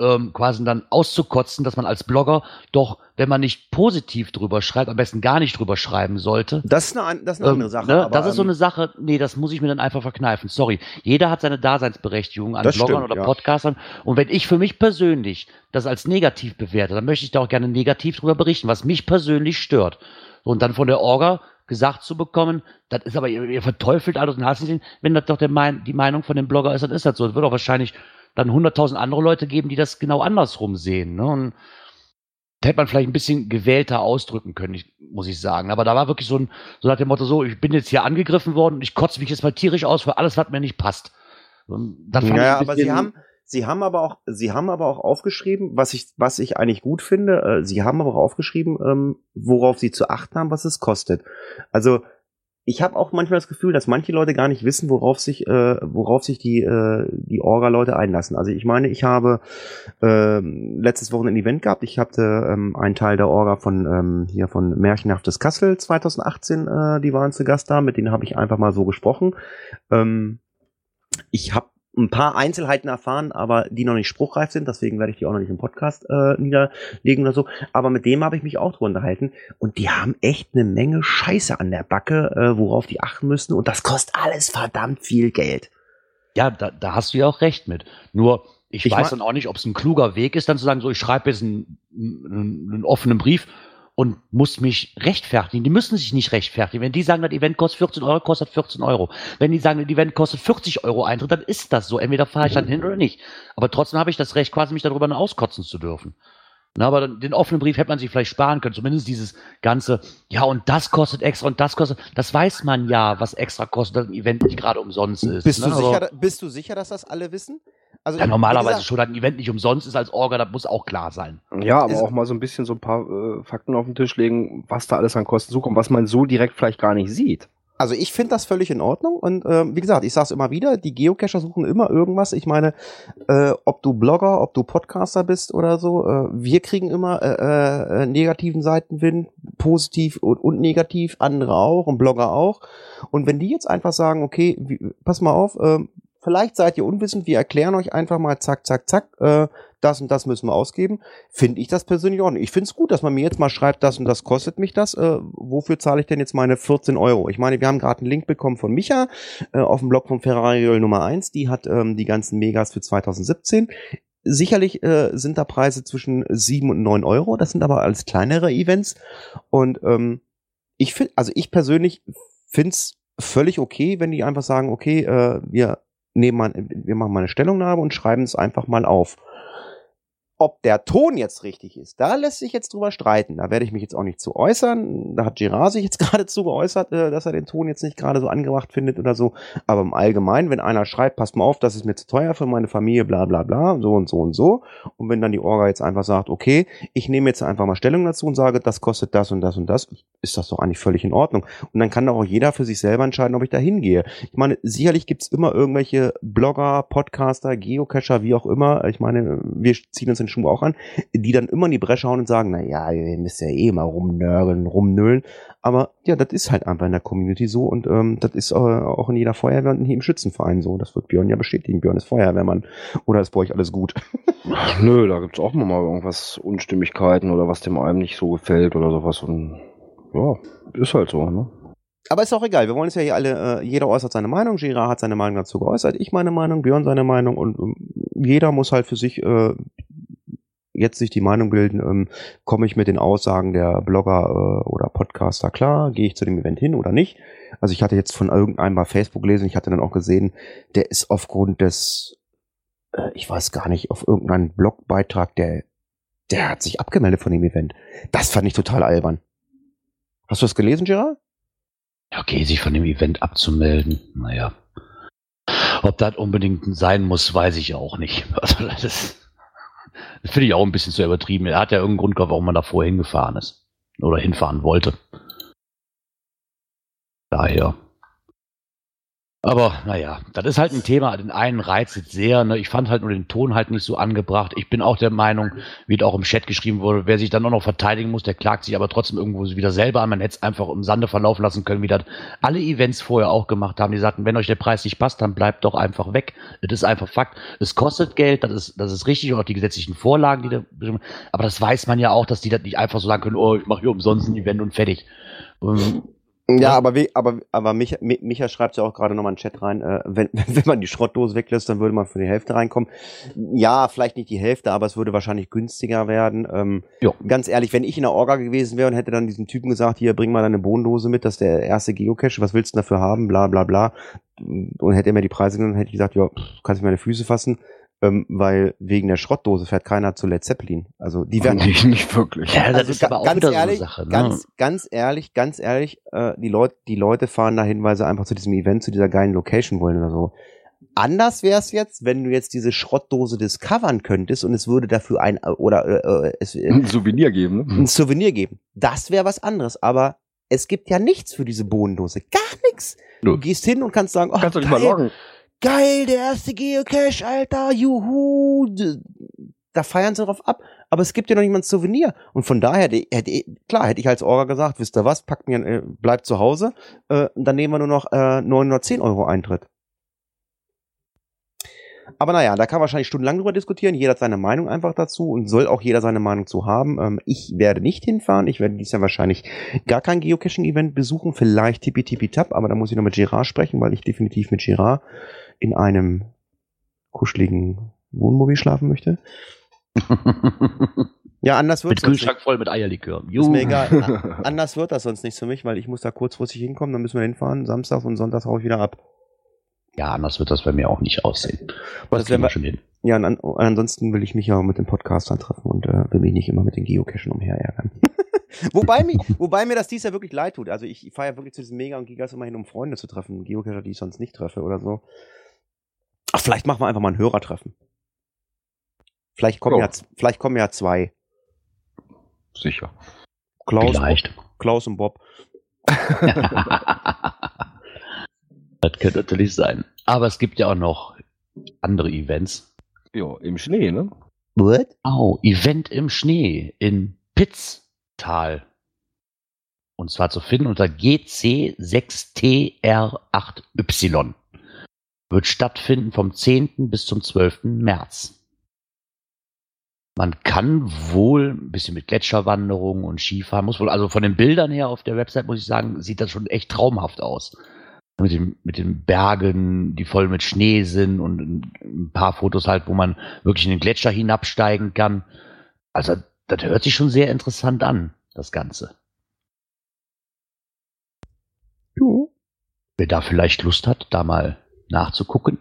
ähm, quasi dann auszukotzen, dass man als Blogger doch, wenn man nicht positiv drüber schreibt, am besten gar nicht drüber schreiben sollte. Das ist eine, das ist eine Ähm, andere Sache. ne, aber, das ist so ähm, eine Sache, nee, das muss ich mir dann einfach verkneifen. Sorry. Jeder hat seine Daseinsberechtigung an Das Bloggern stimmt, oder ja. Podcastern. Und wenn ich für mich persönlich das als negativ bewerte, dann möchte ich da auch gerne negativ drüber berichten, was mich persönlich stört. Und dann von der Orga gesagt zu bekommen, das ist aber, ihr, ihr verteufelt alles und hast nicht, wenn das doch der mein, die Meinung von dem Blogger ist, dann ist das so. Es wird auch wahrscheinlich dann 100.000 andere Leute geben, die das genau andersrum sehen. Ne? Und hätte man vielleicht ein bisschen gewählter ausdrücken können, muss ich sagen. Aber da war wirklich so ein, so nach dem Motto, so, ich bin jetzt hier angegriffen worden und ich kotze mich jetzt mal tierisch aus für alles, was mir nicht passt. Und das fand Ja, ich ein aber sie haben, sie haben aber auch, sie haben aber auch aufgeschrieben, was ich, was ich eigentlich gut finde. Äh, sie haben aber auch aufgeschrieben, ähm, worauf sie zu achten haben, was es kostet. Also ich habe auch manchmal das Gefühl, dass manche Leute gar nicht wissen, worauf sich, äh, worauf sich die äh, die Orga-Leute einlassen. Also ich meine, ich habe ähm, letztes Wochenende ein Event gehabt. Ich hatte ähm, einen Teil der Orga von ähm, hier von Märchenhaftes Kassel 2018, äh, die waren zu Gast da. Mit denen habe ich einfach mal so gesprochen. Ähm, ich habe ein paar Einzelheiten erfahren, aber die noch nicht spruchreif sind, deswegen werde ich die auch noch nicht im Podcast äh, niederlegen oder so. Aber mit dem habe ich mich auch drüber unterhalten und die haben echt eine Menge Scheiße an der Backe, äh, worauf die achten müssen und das kostet alles verdammt viel Geld. Ja, da, da hast du ja auch recht mit. Nur, ich, Ich weiß dann auch nicht, ob es ein kluger Weg ist, dann zu sagen, so, ich schreibe jetzt einen, einen, einen offenen Brief und muss mich rechtfertigen. Die müssen sich nicht rechtfertigen. Wenn die sagen, das Event kostet 14 Euro, kostet 14 Euro. Wenn die sagen, das Event kostet 40 Euro Eintritt, dann ist das so. Entweder fahre ich dann hin oder nicht. Aber trotzdem habe ich das Recht, quasi mich darüber nur auskotzen zu dürfen. Na, aber den offenen Brief hätte man sich vielleicht sparen können. Zumindest dieses ganze, ja, und das kostet extra und das kostet. Das weiß man ja, was extra kostet, dass ein Event nicht gerade umsonst ist. Bist, ne? du sicher, bist du sicher, dass das alle wissen? Also ja, normalerweise gesagt, schon, ein Event nicht umsonst ist als Orga, das muss auch klar sein. Ja, aber Es- auch mal so ein bisschen so ein paar äh, Fakten auf den Tisch legen, was da alles an Kosten zukommt, was man so direkt vielleicht gar nicht sieht. Also ich finde das völlig in Ordnung und ähm, wie gesagt, ich sage es immer wieder, die Geocacher suchen immer irgendwas. Ich meine, äh, ob du Blogger, ob du Podcaster bist oder so, äh, wir kriegen immer äh, äh, negativen Seitenwind, positiv und, und negativ, andere auch und Blogger auch. Und wenn die jetzt einfach sagen, okay, wie, pass mal auf, ähm, vielleicht seid ihr unwissend, wir erklären euch einfach mal zack, zack, zack, äh, das und das müssen wir ausgeben, finde ich das persönlich nicht. Ich finde es gut, dass man mir jetzt mal schreibt, das und das kostet mich das. Äh, wofür zahle ich denn jetzt meine 14 Euro? Ich meine, wir haben gerade einen Link bekommen von Micha äh, auf dem Blog von Ferrari Nummer 1. Die hat ähm, die ganzen Megas für 2017. Sicherlich äh, sind da Preise zwischen 7 und 9 Euro. Das sind aber alles kleinere Events. Und ähm, ich finde, also ich persönlich finde es völlig okay, wenn die einfach sagen, okay, äh, wir nehmen wir machen mal eine Stellungnahme und schreiben es einfach mal auf. Ob der Ton jetzt richtig ist, da lässt sich jetzt drüber streiten. Da werde ich mich jetzt auch nicht zu äußern. Da hat Girard sich jetzt *laughs* geradezu geäußert, äh, dass er den Ton jetzt nicht gerade so angebracht findet oder so. Aber im Allgemeinen, wenn einer schreibt, passt mal auf, das ist mir zu teuer für meine Familie, bla bla bla, so und so und so. Und wenn dann die Orga jetzt einfach sagt, okay, ich nehme jetzt einfach mal Stellung dazu und sage, das kostet das und das und das, ist das doch eigentlich völlig in Ordnung. Und dann kann doch auch jeder für sich selber entscheiden, ob ich da hingehe. Ich meine, sicherlich gibt's immer irgendwelche Blogger, Podcaster, Geocacher, wie auch immer. Ich meine, wir ziehen uns den Schuh auch an, die dann immer in die Bresche hauen und sagen, na ja, ihr müsst ja eh mal rumnörgeln, rumnölen. Aber ja, das ist halt einfach in der Community so und ähm, das ist äh, auch in jeder Feuerwehr und hier im Schützenverein so. Das wird Björn ja bestätigen. Björn ist Feuerwehrmann. Oder ist bei euch alles gut? Ach, nö, da gibt's auch mal irgendwas Unstimmigkeiten oder was dem einem nicht so gefällt oder sowas. Und ja, ist halt so, ne? Aber ist auch egal, wir wollen es ja hier alle, äh, jeder äußert seine Meinung, Girard hat seine Meinung dazu geäußert, ich meine Meinung, Björn seine Meinung und ähm, jeder muss halt für sich äh, jetzt sich die Meinung bilden, ähm, komme ich mit den Aussagen der Blogger äh, oder Podcaster klar, gehe ich zu dem Event hin oder nicht. Also ich hatte jetzt von irgendeinem bei Facebook gelesen, ich hatte dann auch gesehen, der ist aufgrund des, äh, ich weiß gar nicht, auf irgendeinen Blogbeitrag, der, der hat sich abgemeldet von dem Event. Das fand ich total albern. Hast du das gelesen, Gerard? Ja, okay, sich von dem Event abzumelden, naja. Ob das unbedingt sein muss, weiß ich auch nicht. *laughs* Also das ist das finde ich auch ein bisschen zu übertrieben. Er hat ja irgendeinen Grund gehabt, warum man da vorher hingefahren ist. Oder hinfahren wollte. Daher. Aber naja, das ist halt ein Thema. Den einen reizt es sehr. Ne? Ich fand halt nur den Ton halt nicht so angebracht. Ich bin auch der Meinung, wie es auch im Chat geschrieben wurde, wer sich dann auch noch verteidigen muss, der klagt sich aber trotzdem irgendwo wieder selber an. Man hätte es einfach im Sande verlaufen lassen können, wie das alle Events vorher auch gemacht haben. Die sagten, wenn euch der Preis nicht passt, dann bleibt doch einfach weg. Das ist einfach Fakt. Es kostet Geld, das ist, das ist richtig, und auch die gesetzlichen Vorlagen, die da, aber das weiß man ja auch, dass die das nicht einfach so sagen können, oh, ich mache hier umsonst ein Event und fertig. Ähm, ja, aber, wie, aber, aber Micha, Micha schreibt ja auch gerade nochmal in den Chat rein, äh, wenn, *laughs* wenn man die Schrottdose weglässt, dann würde man für die Hälfte reinkommen. Ja, vielleicht nicht die Hälfte, aber es würde wahrscheinlich günstiger werden. Ähm, ganz ehrlich, wenn ich in der Orga gewesen wäre und hätte dann diesen Typen gesagt, hier, bring mal deine Bodendose mit, das ist der erste Geocache, was willst du dafür haben, bla bla bla. Und hätte er mir die Preise genommen, hätte ich gesagt, ja, kannst du meine Füße fassen ähm, weil wegen der Schrottdose fährt keiner zu Led Zeppelin. Also die werden nicht, *laughs* nicht wirklich. Ja, das also ist aber auch ganz ehrlich, so Sache, ne? ganz, ganz ehrlich, ganz ehrlich, äh, die Leute, die Leute fahren dahin, weil sie einfach zu diesem Event, zu dieser geilen Location wollen oder so. Anders wäre es jetzt, wenn du jetzt diese Schrottdose discovern könntest und es würde dafür ein oder äh, äh es, äh, ein Souvenir geben, ne? Ein Souvenir geben. Das wäre was anderes, aber es gibt ja nichts für diese Bohnendose. Gar nichts. Du gehst hin und kannst sagen, oh, kannst du nicht mal loggen geil, der erste Geocache, Alter, juhu. Da feiern sie drauf ab. Aber es gibt ja noch niemand Souvenir. Und von daher, hätte, klar, hätte ich als Orga gesagt, wisst ihr was, packt mir, äh, bleibt zu Hause, äh, dann nehmen wir nur noch äh, 910 Euro Eintritt. Aber naja, da kann man wahrscheinlich stundenlang drüber diskutieren. Jeder hat seine Meinung einfach dazu und soll auch jeder seine Meinung zu haben. Ähm, ich werde nicht hinfahren. Ich werde dieses Jahr wahrscheinlich gar kein Geocaching-Event besuchen. Vielleicht Tippi Tippi Tap, aber da muss ich noch mit Girard sprechen, weil ich definitiv mit Girard in einem kuscheligen Wohnmobil schlafen möchte. *laughs* ja, anders wird Mit Kühlschrank voll mit Eierlikör. Juhu. Ist mir egal. *laughs* anders wird das sonst nicht für mich, weil ich muss da kurzfristig hinkommen, dann müssen wir hinfahren. Samstags und Sonntags hau ich wieder ab. Ja, anders wird das bei mir auch nicht aussehen. Aber das, das wir schon hin. Ja, an, ansonsten will ich mich ja mit den Podcastern treffen und äh, will mich nicht immer mit den Geocachen umher ärgern. *laughs* wobei, mir, wobei mir das dies ja wirklich leid tut. Also ich, ich fahre ja wirklich zu diesen Mega und Gigas immer hin, um Freunde zu treffen. Geocacher, die ich sonst nicht treffe oder so. Ach, vielleicht machen wir einfach mal ein Hörertreffen. Vielleicht kommen, ja, vielleicht kommen ja zwei. Sicher. Klaus, vielleicht. Klaus und Bob. *laughs* das könnte natürlich sein. Aber es gibt ja auch noch andere Events. Ja, im Schnee, ne? What? Oh, Event im Schnee in Pitztal. Und zwar zu finden unter GC6TR8Y wird stattfinden vom 10. bis zum 12. März. Man kann wohl ein bisschen mit Gletscherwanderung und Skifahren, muss wohl, also von den Bildern her auf der Website muss ich sagen, sieht das schon echt traumhaft aus. Mit, dem, mit den Bergen, die voll mit Schnee sind und ein paar Fotos halt, wo man wirklich in den Gletscher hinabsteigen kann. Also, das hört sich schon sehr interessant an, das Ganze. Du? Wer da vielleicht Lust hat, da mal nachzugucken.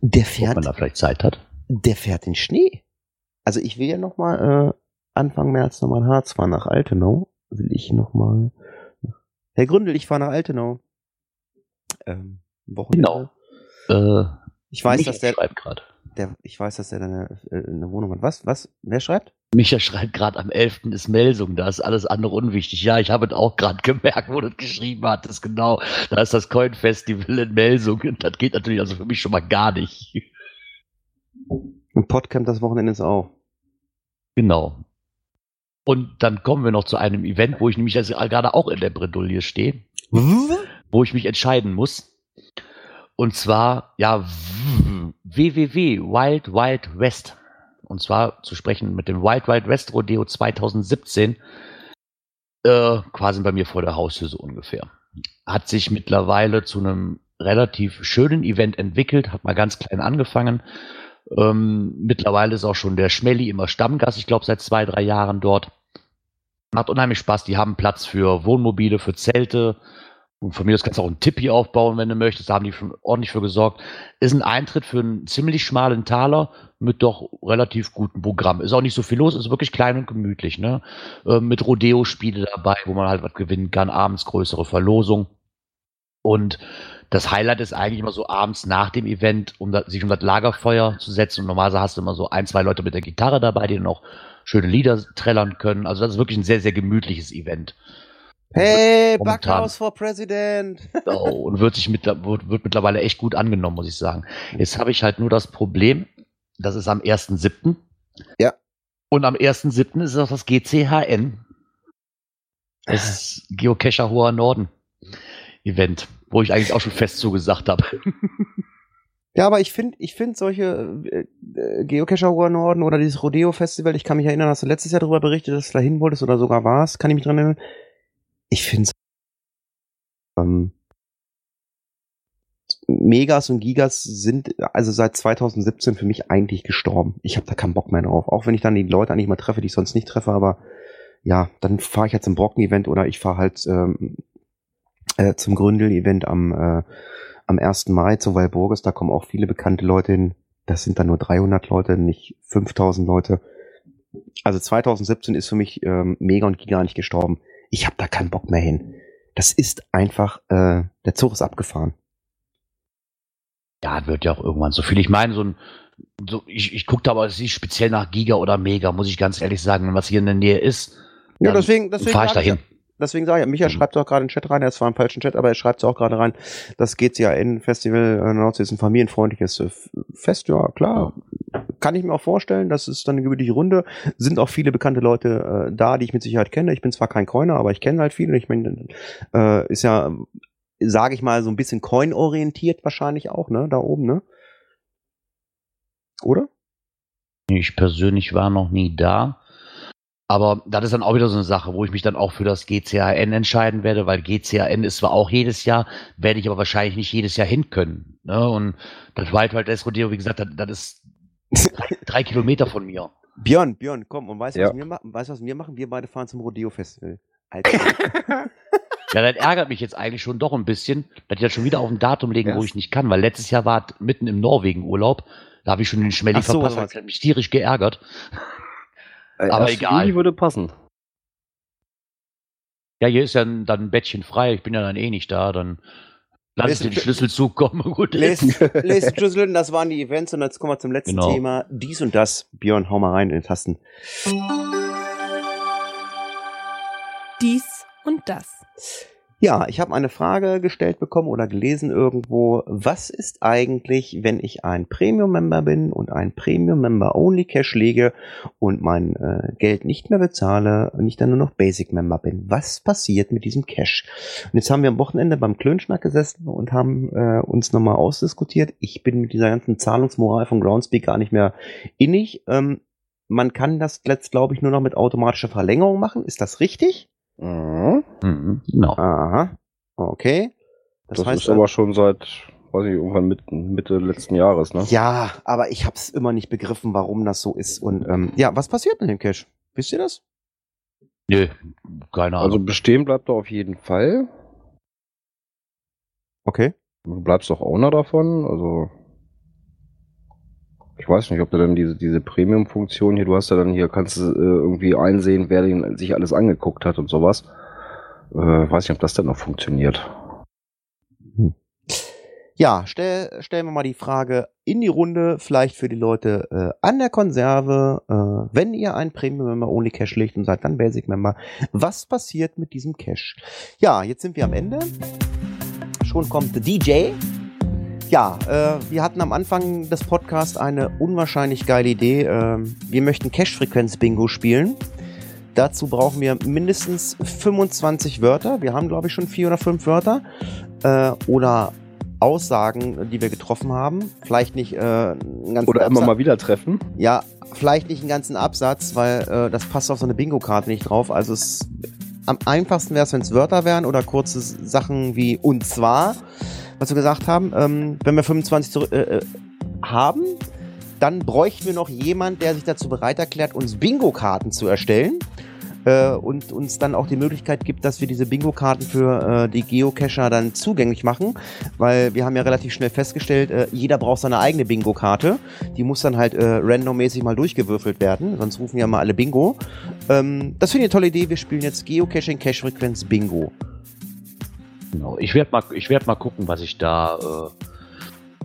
Der fährt. Ob man da vielleicht Zeit hat. Der fährt in Schnee. Also ich will ja noch mal äh, Anfang März noch mal Harz fahren nach Altenau. Will ich noch mal. Herr Gründel, ich fahre nach Altenau. Ähm, Wochenende. Genau. Äh, ich weiß, dass der schreibt gerade. Der, ich weiß, dass er da eine, äh, eine Wohnung hat. Was? Was? Wer schreibt? Micha schreibt gerade am 11. ist Melsung, da ist alles andere unwichtig. Ja, ich habe es auch gerade *laughs* gemerkt, wo du das geschrieben hattest, genau. Da ist das Coin Festival in Melsung *laughs* das geht natürlich also für mich schon mal gar nicht. Und Podcamp das Wochenende ist auch. Genau. Und dann kommen wir noch zu einem Event, wo ich nämlich also gerade auch in der Bredouille stehe. wo ich mich entscheiden muss. Und zwar, ja, www, Wild Wild West. Und zwar zu sprechen mit dem Wild Wild West Rodeo 2017. Äh, quasi bei mir vor der Haustür so ungefähr. Hat sich mittlerweile zu einem relativ schönen Event entwickelt, hat mal ganz klein angefangen. Ähm, mittlerweile ist auch schon der Schmelly immer Stammgast, ich glaube seit zwei, drei Jahren dort. Macht unheimlich Spaß, die haben Platz für Wohnmobile, für Zelte, und von mir aus kannst du auch ein Tippi aufbauen, wenn du möchtest. Da haben die schon ordentlich für gesorgt. Ist ein Eintritt für einen ziemlich schmalen Taler mit doch relativ gutem Programm. Ist auch nicht so viel los, ist wirklich klein und gemütlich. Ne? Äh, mit Rodeo-Spiele dabei, wo man halt was gewinnen kann. Abends größere Verlosung. Und das Highlight ist eigentlich immer so abends nach dem Event, um da, sich um das Lagerfeuer zu setzen. Und normalerweise hast du immer so ein, zwei Leute mit der Gitarre dabei, die dann auch schöne Lieder trällern können. Also das ist wirklich ein sehr, sehr gemütliches Event. Hey, Backhaus for President. *laughs* oh, und wird sich mit, wird, wird mittlerweile echt gut angenommen, muss ich sagen. Jetzt habe ich halt nur das Problem, das ist am 1.7. Ja. Und am 1.7. ist auch das GCHN. Das ist Geocacher Hoher Norden Event, wo ich eigentlich auch schon fest zugesagt habe. *laughs* Ja, aber ich finde, ich finde solche äh, Geocacher Hoher Norden oder dieses Rodeo Festival, ich kann mich erinnern, hast du letztes Jahr darüber berichtet, dass du da hin wolltest oder sogar warst, kann ich mich dran erinnern ich finde ähm, Megas und Gigas sind also seit 2017 für mich eigentlich gestorben. Ich habe da keinen Bock mehr drauf. Auch wenn ich dann die Leute eigentlich mal treffe, die ich sonst nicht treffe, aber ja, dann fahre ich halt zum Brocken-Event oder ich fahre halt ähm, äh, zum Gründel-Event am, äh, am 1. Mai zu Walburgis. Da kommen auch viele bekannte Leute hin. Das sind dann nur 300 Leute, nicht 5000 Leute. Also 2017 ist für mich ähm, Mega und Giga nicht gestorben ich habe da keinen Bock mehr hin. Das ist einfach, äh, der Zug ist abgefahren. Ja, wird ja auch irgendwann so viel. Ich meine, so ein, so, ich, ich gucke da aber nicht speziell nach Giga oder Mega, muss ich ganz ehrlich sagen, wenn was hier in der Nähe ist. Ja, deswegen, deswegen fahre ich dahin. Deswegen sage ich, Micha mhm. schreibt auch gerade in den Chat rein, er ist zwar im falschen Chat, aber er schreibt es auch gerade rein, das GCAN-Festival äh, Nordsee ist ein familienfreundliches äh, Fest, ja klar. Kann ich mir auch vorstellen, das ist dann eine gemütliche Runde. Sind auch viele bekannte Leute äh, da, die ich mit Sicherheit kenne. Ich bin zwar kein Coiner, aber ich kenne halt viele. Ich meine, äh, ist ja, sage ich mal, so ein bisschen Coin-orientiert wahrscheinlich auch, ne, da oben, ne? Oder? Ich persönlich war noch nie da. Aber das ist dann auch wieder so eine Sache, wo ich mich dann auch für das GCAN entscheiden werde, weil GCAN ist zwar auch jedes Jahr, werde ich aber wahrscheinlich nicht jedes Jahr hin können. Ne? Und das White Wild West Rodeo, wie gesagt, das, das ist drei, *laughs* drei, Kilometer von mir. Björn, Björn, komm, und weißt du, ja. was, wir machen? weißt, was wir machen? Wir beide fahren zum Rodeo-Festival. *laughs* ja, das ärgert mich jetzt eigentlich schon doch ein bisschen, dass ich das schon wieder auf ein Datum legen, yes. wo ich nicht kann, weil letztes Jahr war mitten im Norwegen Urlaub. Da habe ich schon den Schmelly so, verpasst, das hat mich tierisch geärgert. Äh, Aber egal. Juli würde passen. Ja, hier ist ja dann ein Bettchen frei. Ich bin ja dann eh nicht da. Dann lass den Schlüssel zukommen. *laughs* Gut. Lest, *laughs* lest Schlüssel, das waren die Events. Und jetzt kommen wir zum letzten genau. Thema. Dies und das. Björn, hau mal rein in den Tasten. Dies und das. Ja, ich habe eine Frage gestellt bekommen oder gelesen irgendwo. Was ist eigentlich, wenn ich ein Premium-Member bin und ein Premium-Member-Only-Cash lege und mein äh, Geld nicht mehr bezahle und ich dann nur noch Basic-Member bin? Was passiert mit diesem Cash? Und jetzt haben wir am Wochenende beim Klönschnack gesessen und haben äh, uns nochmal ausdiskutiert. Ich bin mit dieser ganzen Zahlungsmoral von Groundspeak gar nicht mehr innig. Ähm, man kann das jetzt, glaube ich, nur noch mit automatischer Verlängerung machen. Ist das richtig? Mhm. Mhm, genau. Aha. Okay. Das, das heißt, ist aber schon seit, weiß ich, irgendwann mit, Mitte letzten Jahres, ne? Ja, aber ich hab's immer nicht begriffen, warum das so ist. Und ähm, ja, was passiert mit dem Cash? Wisst ihr das? Nö, keine Ahnung. Also bestehen bleibt er auf jeden Fall. Okay. Du bleibst doch Owner davon, also. Ich weiß nicht, ob du dann diese, diese Premium-Funktion hier, du hast ja dann hier, kannst du äh, irgendwie einsehen, wer den, sich alles angeguckt hat und sowas. Äh, weiß nicht, ob das denn noch funktioniert. Hm. Ja, stell, stellen wir mal die Frage in die Runde, vielleicht für die Leute äh, an der Konserve, äh, wenn ihr ein Premium-Member Only Cash legt und seid dann Basic-Member, was passiert mit diesem Cash? Ja, jetzt sind wir am Ende. Schon kommt der DJ. Ja, äh, wir hatten am Anfang des Podcasts eine unwahrscheinlich geile Idee. Äh, wir möchten Cash-Frequenz-Bingo spielen. Dazu brauchen wir mindestens 25 Wörter. Wir haben, glaube ich, schon vier oder fünf Wörter. Äh, oder Aussagen, die wir getroffen haben. Vielleicht nicht äh, einen ganzen Oder immer mal wieder treffen. Ja, vielleicht nicht einen ganzen Absatz, weil äh, das passt auf so eine Bingo-Karte nicht drauf. Also es am einfachsten wäre es, wenn es Wörter wären oder kurze Sachen wie und zwar, was wir gesagt haben. Ähm, wenn wir 25 zurück, äh, äh, haben, dann bräuchten wir noch jemand, der sich dazu bereit erklärt, uns Bingo-Karten zu erstellen äh, und uns dann auch die Möglichkeit gibt, dass wir diese Bingo-Karten für äh, die Geocacher dann zugänglich machen, weil wir haben ja relativ schnell festgestellt, äh, jeder braucht seine eigene Bingo-Karte. Die muss dann halt äh, randommäßig mal durchgewürfelt werden, sonst rufen ja mal alle Bingo. Ähm, das finde ich eine tolle Idee. Wir spielen jetzt Geocaching Cache-Frequenz Bingo. Genau. Ich werde mal, werd mal gucken, was ich da äh.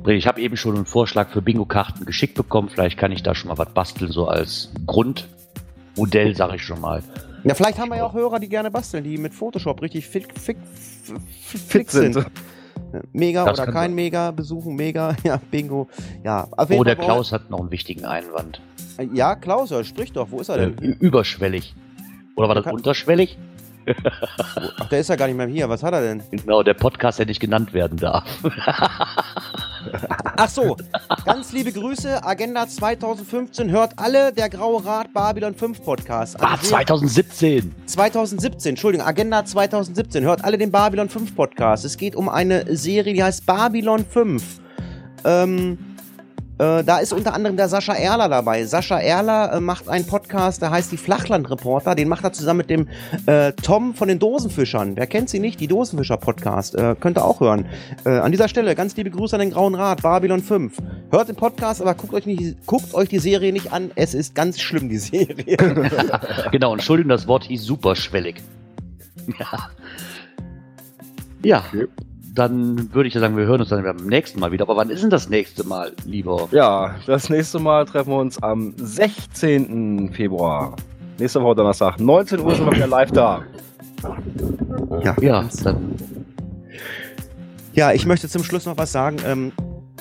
Ich habe eben schon einen Vorschlag für Bingo-Karten geschickt bekommen. Vielleicht kann ich da schon mal was basteln, so als Grundmodell, sage ich schon mal. Ja, vielleicht haben wir ja auch Hörer, die gerne basteln, die mit Photoshop richtig fit, fit, fit, fit sind. Mega das oder kein Mega, besuchen Mega, *laughs* ja, Bingo. Ja, oh, der Klaus hat noch einen wichtigen Einwand. Ja, Klaus, spricht doch. Wo ist er denn? Äh, überschwellig. Oder war das unterschwellig? Ach, der ist ja gar nicht mehr hier. Was hat er denn? Genau, der Podcast, der nicht genannt werden darf. *laughs* Ach so, ganz liebe Grüße. Agenda 2015 hört alle der Graue Rat Babylon 5 Podcast. Ah, 2017. 2017, Entschuldigung, Agenda 2017 hört alle den Babylon 5 Podcast. Es geht um eine Serie, die heißt Babylon 5. Ähm, äh, da ist unter anderem der Sascha Erler dabei. Sascha Erler äh, macht einen Podcast, der heißt die Flachlandreporter. Den macht er zusammen mit dem äh, Tom von den Dosenfischern. Wer kennt sie nicht? Die Dosenfischer-Podcast. Äh, könnt ihr auch hören. Äh, an dieser Stelle ganz liebe Grüße an den Grauen Rat, Babylon 5. Hört den Podcast, aber guckt euch, nicht, guckt euch die Serie nicht an. Es ist ganz schlimm, die Serie. *laughs* genau, Entschuldigung, das Wort hieß superschwellig. *laughs* ja. Ja. Okay dann würde ich ja sagen, wir hören uns dann beim nächsten Mal wieder. Aber wann ist denn das nächste Mal, lieber? Ja, das nächste Mal treffen wir uns am 16. Februar. Nächste Woche Donnerstag, 19 Uhr sind wir wieder live da. Ja, ja, dann. Ja, ich möchte zum Schluss noch was sagen. Ähm,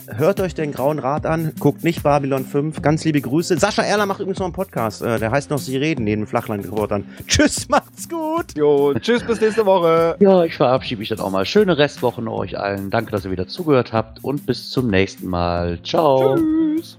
hört euch den Grauen Rat an, guckt nicht Babylon 5. Ganz liebe Grüße. Sascha Erler macht übrigens noch einen Podcast. Äh, der heißt noch Sie reden, neben Flachlandreportern. *laughs* Tschüss, macht's gut. Jo, tschüss, bis nächste Woche. Ja, ich verabschiede mich dann auch mal. Schöne Restwochen euch allen. Danke, dass ihr wieder zugehört habt und bis zum nächsten Mal. Ciao. Tschüss.